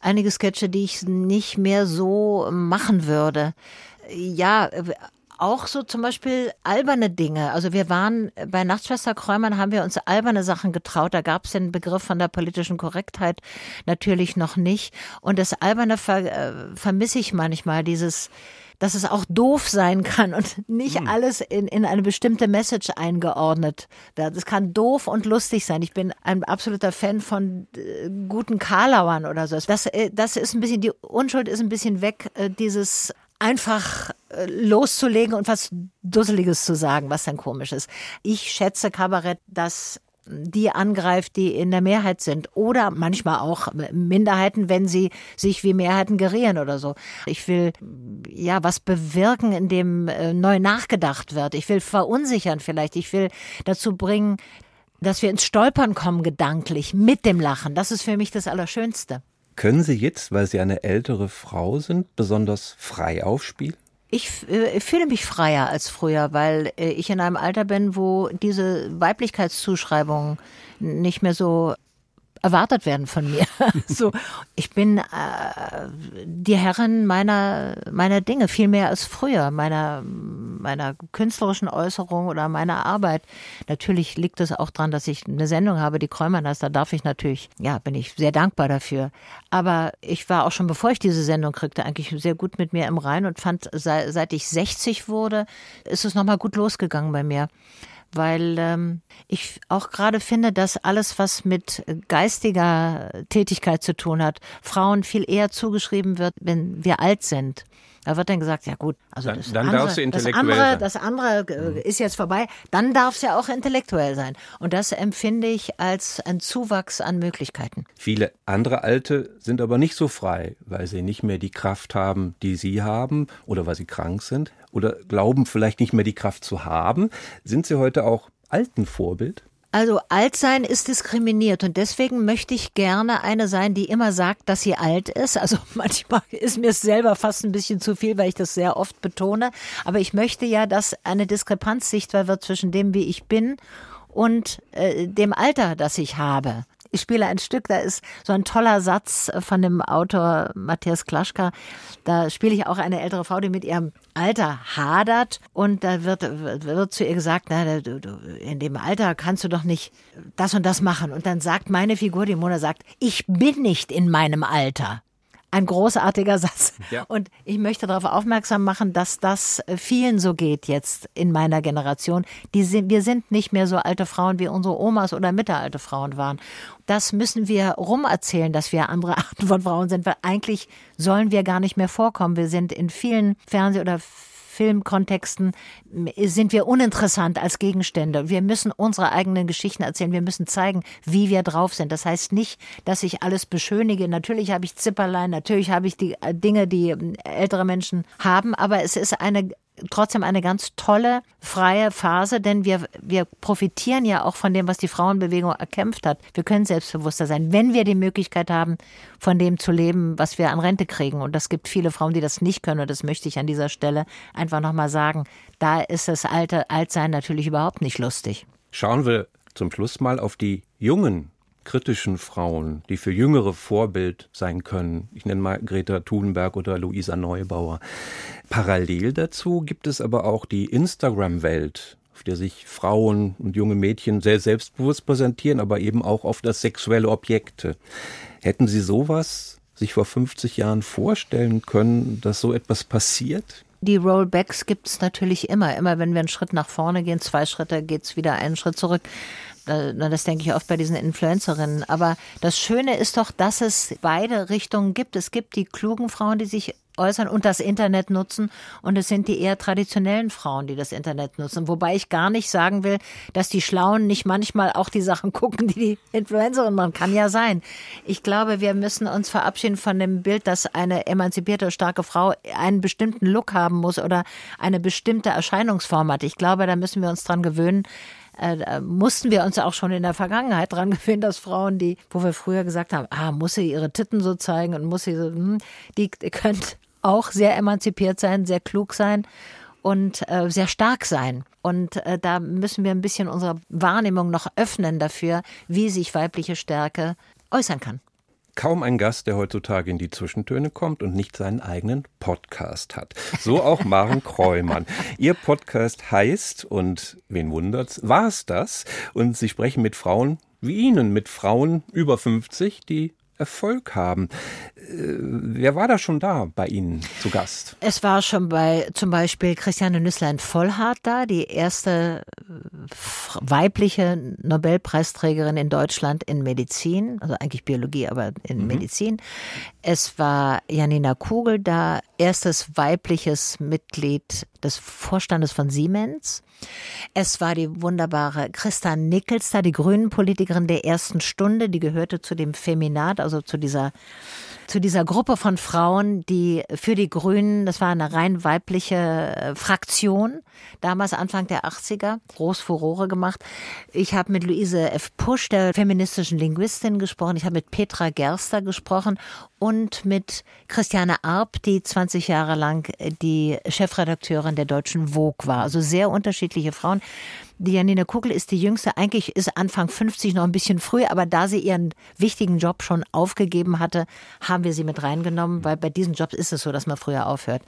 einige Sketche, die ich nicht mehr so machen würde. Ja, auch so zum Beispiel alberne Dinge. Also wir waren bei Nachtschwester Kräumann haben wir uns alberne Sachen getraut. Da gab es den Begriff von der politischen Korrektheit natürlich noch nicht. Und das Alberne ver, äh, vermisse ich manchmal, dieses dass es auch doof sein kann und nicht hm. alles in, in eine bestimmte Message eingeordnet wird. Es kann doof und lustig sein. Ich bin ein absoluter Fan von äh, guten Karlauern oder so. Das, äh, das ist ein bisschen, die Unschuld ist ein bisschen weg, äh, dieses einfach loszulegen und was Dusseliges zu sagen, was dann komisch ist. Ich schätze Kabarett, das die angreift, die in der Mehrheit sind. Oder manchmal auch Minderheiten, wenn sie sich wie Mehrheiten gerieren oder so. Ich will ja was bewirken, in dem äh, neu nachgedacht wird. Ich will verunsichern vielleicht. Ich will dazu bringen, dass wir ins Stolpern kommen gedanklich mit dem Lachen. Das ist für mich das Allerschönste. Können Sie jetzt, weil Sie eine ältere Frau sind, besonders frei aufspielen? Ich äh, fühle mich freier als früher, weil äh, ich in einem Alter bin, wo diese Weiblichkeitszuschreibungen nicht mehr so erwartet werden von mir. so, ich bin äh, die Herrin meiner meiner Dinge viel mehr als früher, meiner meiner künstlerischen Äußerung oder meiner Arbeit. Natürlich liegt es auch daran, dass ich eine Sendung habe, die Kräumann heißt. Da darf ich natürlich, ja, bin ich sehr dankbar dafür. Aber ich war auch schon, bevor ich diese Sendung kriegte, eigentlich sehr gut mit mir im Rein und fand, seit ich 60 wurde, ist es nochmal gut losgegangen bei mir weil ähm, ich auch gerade finde, dass alles, was mit geistiger Tätigkeit zu tun hat, Frauen viel eher zugeschrieben wird, wenn wir alt sind. Da wird dann gesagt, ja gut, also dann, das, dann andere, darfst du das intellektuell andere, das andere äh, ist jetzt vorbei, dann darf es ja auch intellektuell sein. Und das empfinde ich als ein Zuwachs an Möglichkeiten. Viele andere Alte sind aber nicht so frei, weil sie nicht mehr die Kraft haben, die sie haben oder weil sie krank sind oder glauben vielleicht nicht mehr die Kraft zu haben. Sind sie heute auch alten Vorbild? Also alt sein ist diskriminiert und deswegen möchte ich gerne eine sein, die immer sagt, dass sie alt ist. Also manchmal ist mir es selber fast ein bisschen zu viel, weil ich das sehr oft betone. Aber ich möchte ja, dass eine Diskrepanz sichtbar wird zwischen dem, wie ich bin und äh, dem Alter, das ich habe ich spiele ein Stück, da ist so ein toller Satz von dem Autor Matthias Klaschka. Da spiele ich auch eine ältere Frau, die mit ihrem Alter hadert und da wird, wird zu ihr gesagt, na, du, du, in dem Alter kannst du doch nicht das und das machen. Und dann sagt meine Figur, die Mona sagt, ich bin nicht in meinem Alter. Ein großartiger Satz. Ja. Und ich möchte darauf aufmerksam machen, dass das äh, vielen so geht jetzt in meiner Generation. Die sind, wir sind nicht mehr so alte Frauen, wie unsere Omas oder mittelalte Frauen waren. Das müssen wir rumerzählen, dass wir andere Arten von Frauen sind, weil eigentlich sollen wir gar nicht mehr vorkommen. Wir sind in vielen Fernseh- oder Filmkontexten sind wir uninteressant als Gegenstände. Wir müssen unsere eigenen Geschichten erzählen. Wir müssen zeigen, wie wir drauf sind. Das heißt nicht, dass ich alles beschönige. Natürlich habe ich Zipperlein, natürlich habe ich die äh, Dinge, die ältere Menschen haben, aber es ist eine trotzdem eine ganz tolle, freie Phase, denn wir, wir profitieren ja auch von dem, was die Frauenbewegung erkämpft hat. Wir können selbstbewusster sein, wenn wir die Möglichkeit haben, von dem zu leben, was wir an Rente kriegen. Und das gibt viele Frauen, die das nicht können. Und das möchte ich an dieser Stelle einfach nochmal sagen. Da ist das alte Altsein natürlich überhaupt nicht lustig. Schauen wir zum Schluss mal auf die jungen kritischen Frauen, die für Jüngere Vorbild sein können. Ich nenne mal Greta Thunberg oder Luisa Neubauer. Parallel dazu gibt es aber auch die Instagram-Welt, auf der sich Frauen und junge Mädchen sehr selbstbewusst präsentieren, aber eben auch auf das sexuelle Objekte. Hätten Sie sowas sich vor 50 Jahren vorstellen können, dass so etwas passiert? Die Rollbacks gibt es natürlich immer. Immer wenn wir einen Schritt nach vorne gehen, zwei Schritte, geht es wieder einen Schritt zurück. Das denke ich oft bei diesen Influencerinnen. Aber das Schöne ist doch, dass es beide Richtungen gibt. Es gibt die klugen Frauen, die sich äußern und das Internet nutzen. Und es sind die eher traditionellen Frauen, die das Internet nutzen. Wobei ich gar nicht sagen will, dass die Schlauen nicht manchmal auch die Sachen gucken, die die Influencerinnen machen. Kann ja sein. Ich glaube, wir müssen uns verabschieden von dem Bild, dass eine emanzipierte, starke Frau einen bestimmten Look haben muss oder eine bestimmte Erscheinungsform hat. Ich glaube, da müssen wir uns dran gewöhnen, äh, mussten wir uns auch schon in der Vergangenheit dran gewöhnen, dass Frauen, die, wo wir früher gesagt haben, ah, muss sie ihre Titten so zeigen und muss sie so, hm, die, die können auch sehr emanzipiert sein, sehr klug sein und äh, sehr stark sein. Und äh, da müssen wir ein bisschen unsere Wahrnehmung noch öffnen dafür, wie sich weibliche Stärke äußern kann. Kaum ein Gast, der heutzutage in die Zwischentöne kommt und nicht seinen eigenen Podcast hat. So auch Maren Kreumann. Ihr Podcast heißt, und wen wundert's, war es das? Und Sie sprechen mit Frauen wie Ihnen, mit Frauen über 50, die Erfolg haben. Äh, wer war da schon da bei Ihnen zu Gast? Es war schon bei zum Beispiel Christiane Nüsslein-Vollhardt da, die erste äh, weibliche Nobelpreisträgerin in Deutschland in Medizin, also eigentlich Biologie, aber in mhm. Medizin. Es war Janina Kugel da, erstes weibliches Mitglied des Vorstandes von Siemens. Es war die wunderbare Christa Nickels da, die Grünen-Politikerin der ersten Stunde, die gehörte zu dem Feminat, also zu dieser zu dieser Gruppe von Frauen, die für die Grünen, das war eine rein weibliche äh, Fraktion, damals Anfang der 80er, groß Furore gemacht. Ich habe mit Luise F. Pusch, der feministischen Linguistin, gesprochen. Ich habe mit Petra Gerster gesprochen und mit Christiane Arp, die 20 Jahre lang die Chefredakteurin der deutschen Vogue war. Also sehr unterschiedliche Frauen. Die Janine Kugel ist die jüngste. Eigentlich ist Anfang 50 noch ein bisschen früh, aber da sie ihren wichtigen Job schon aufgegeben hatte, haben wir sie mit reingenommen, weil bei diesen Jobs ist es so, dass man früher aufhört.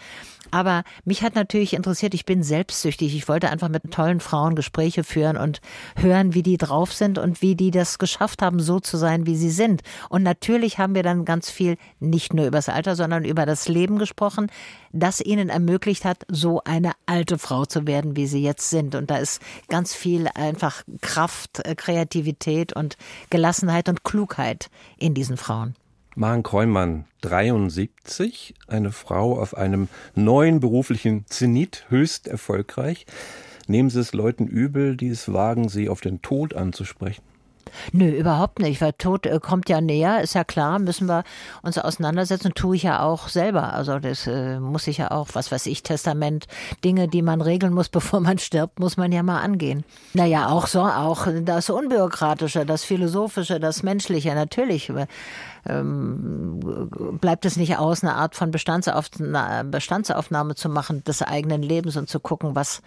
Aber mich hat natürlich interessiert, ich bin selbstsüchtig. Ich wollte einfach mit tollen Frauen Gespräche führen und hören, wie die drauf sind und wie die das geschafft haben, so zu sein, wie sie sind. Und natürlich haben wir dann ganz viel nicht nur über das Alter, sondern über das Leben gesprochen, das ihnen ermöglicht hat, so eine alte Frau zu werden, wie sie jetzt sind. Und da ist ganz viel einfach Kraft, äh, Kreativität und Gelassenheit und Klugheit in diesen Frauen. Maren Kreumann, 73, eine Frau auf einem neuen beruflichen Zenit, höchst erfolgreich. Nehmen Sie es Leuten übel, die es wagen, Sie auf den Tod anzusprechen? Nö, überhaupt nicht, weil Tod äh, kommt ja näher, ist ja klar, müssen wir uns auseinandersetzen, tue ich ja auch selber. Also das äh, muss ich ja auch, was weiß ich, Testament, Dinge, die man regeln muss, bevor man stirbt, muss man ja mal angehen. Naja, auch so, auch das Unbürokratische, das Philosophische, das Menschliche, natürlich. Ähm, bleibt es nicht aus, eine Art von Bestandsaufnahme, Bestandsaufnahme zu machen des eigenen Lebens und zu gucken, was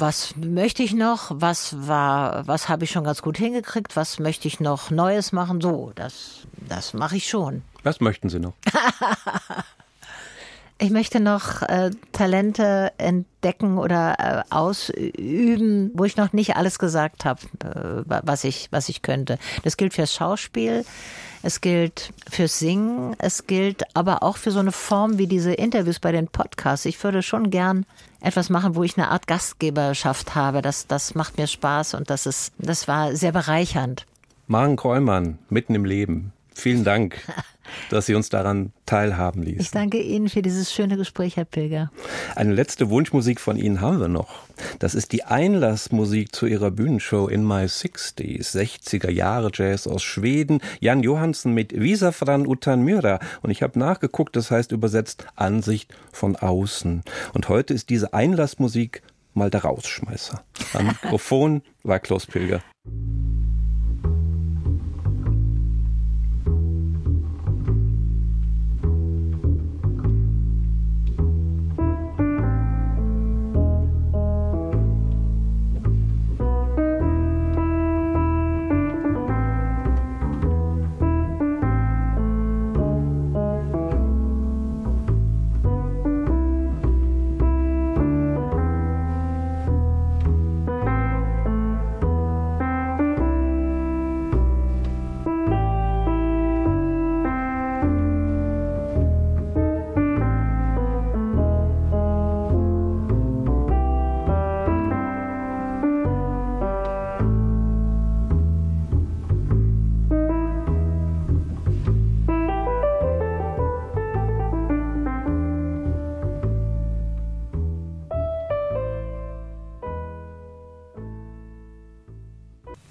was möchte ich noch, was war, was habe ich schon ganz gut hingekriegt, was möchte ich noch Neues machen, so, das, das mache ich schon. Was möchten Sie noch? ich möchte noch äh, Talente entdecken oder äh, ausüben, wo ich noch nicht alles gesagt habe, äh, was ich, was ich könnte. Das gilt fürs Schauspiel. Es gilt fürs Singen, es gilt aber auch für so eine Form wie diese Interviews bei den Podcasts. Ich würde schon gern etwas machen, wo ich eine Art Gastgeberschaft habe. Das, das macht mir Spaß und das ist, das war sehr bereichernd. Maren Kräumann, mitten im Leben. Vielen Dank, dass Sie uns daran teilhaben ließen. Ich danke Ihnen für dieses schöne Gespräch, Herr Pilger. Eine letzte Wunschmusik von Ihnen haben wir noch. Das ist die Einlassmusik zu Ihrer Bühnenshow In My 60s, 60er Jahre Jazz aus Schweden. Jan Johansen mit Visafran utan myra. Und ich habe nachgeguckt, das heißt übersetzt Ansicht von außen. Und heute ist diese Einlassmusik mal der Rausschmeißer. Am Mikrofon war Klaus Pilger.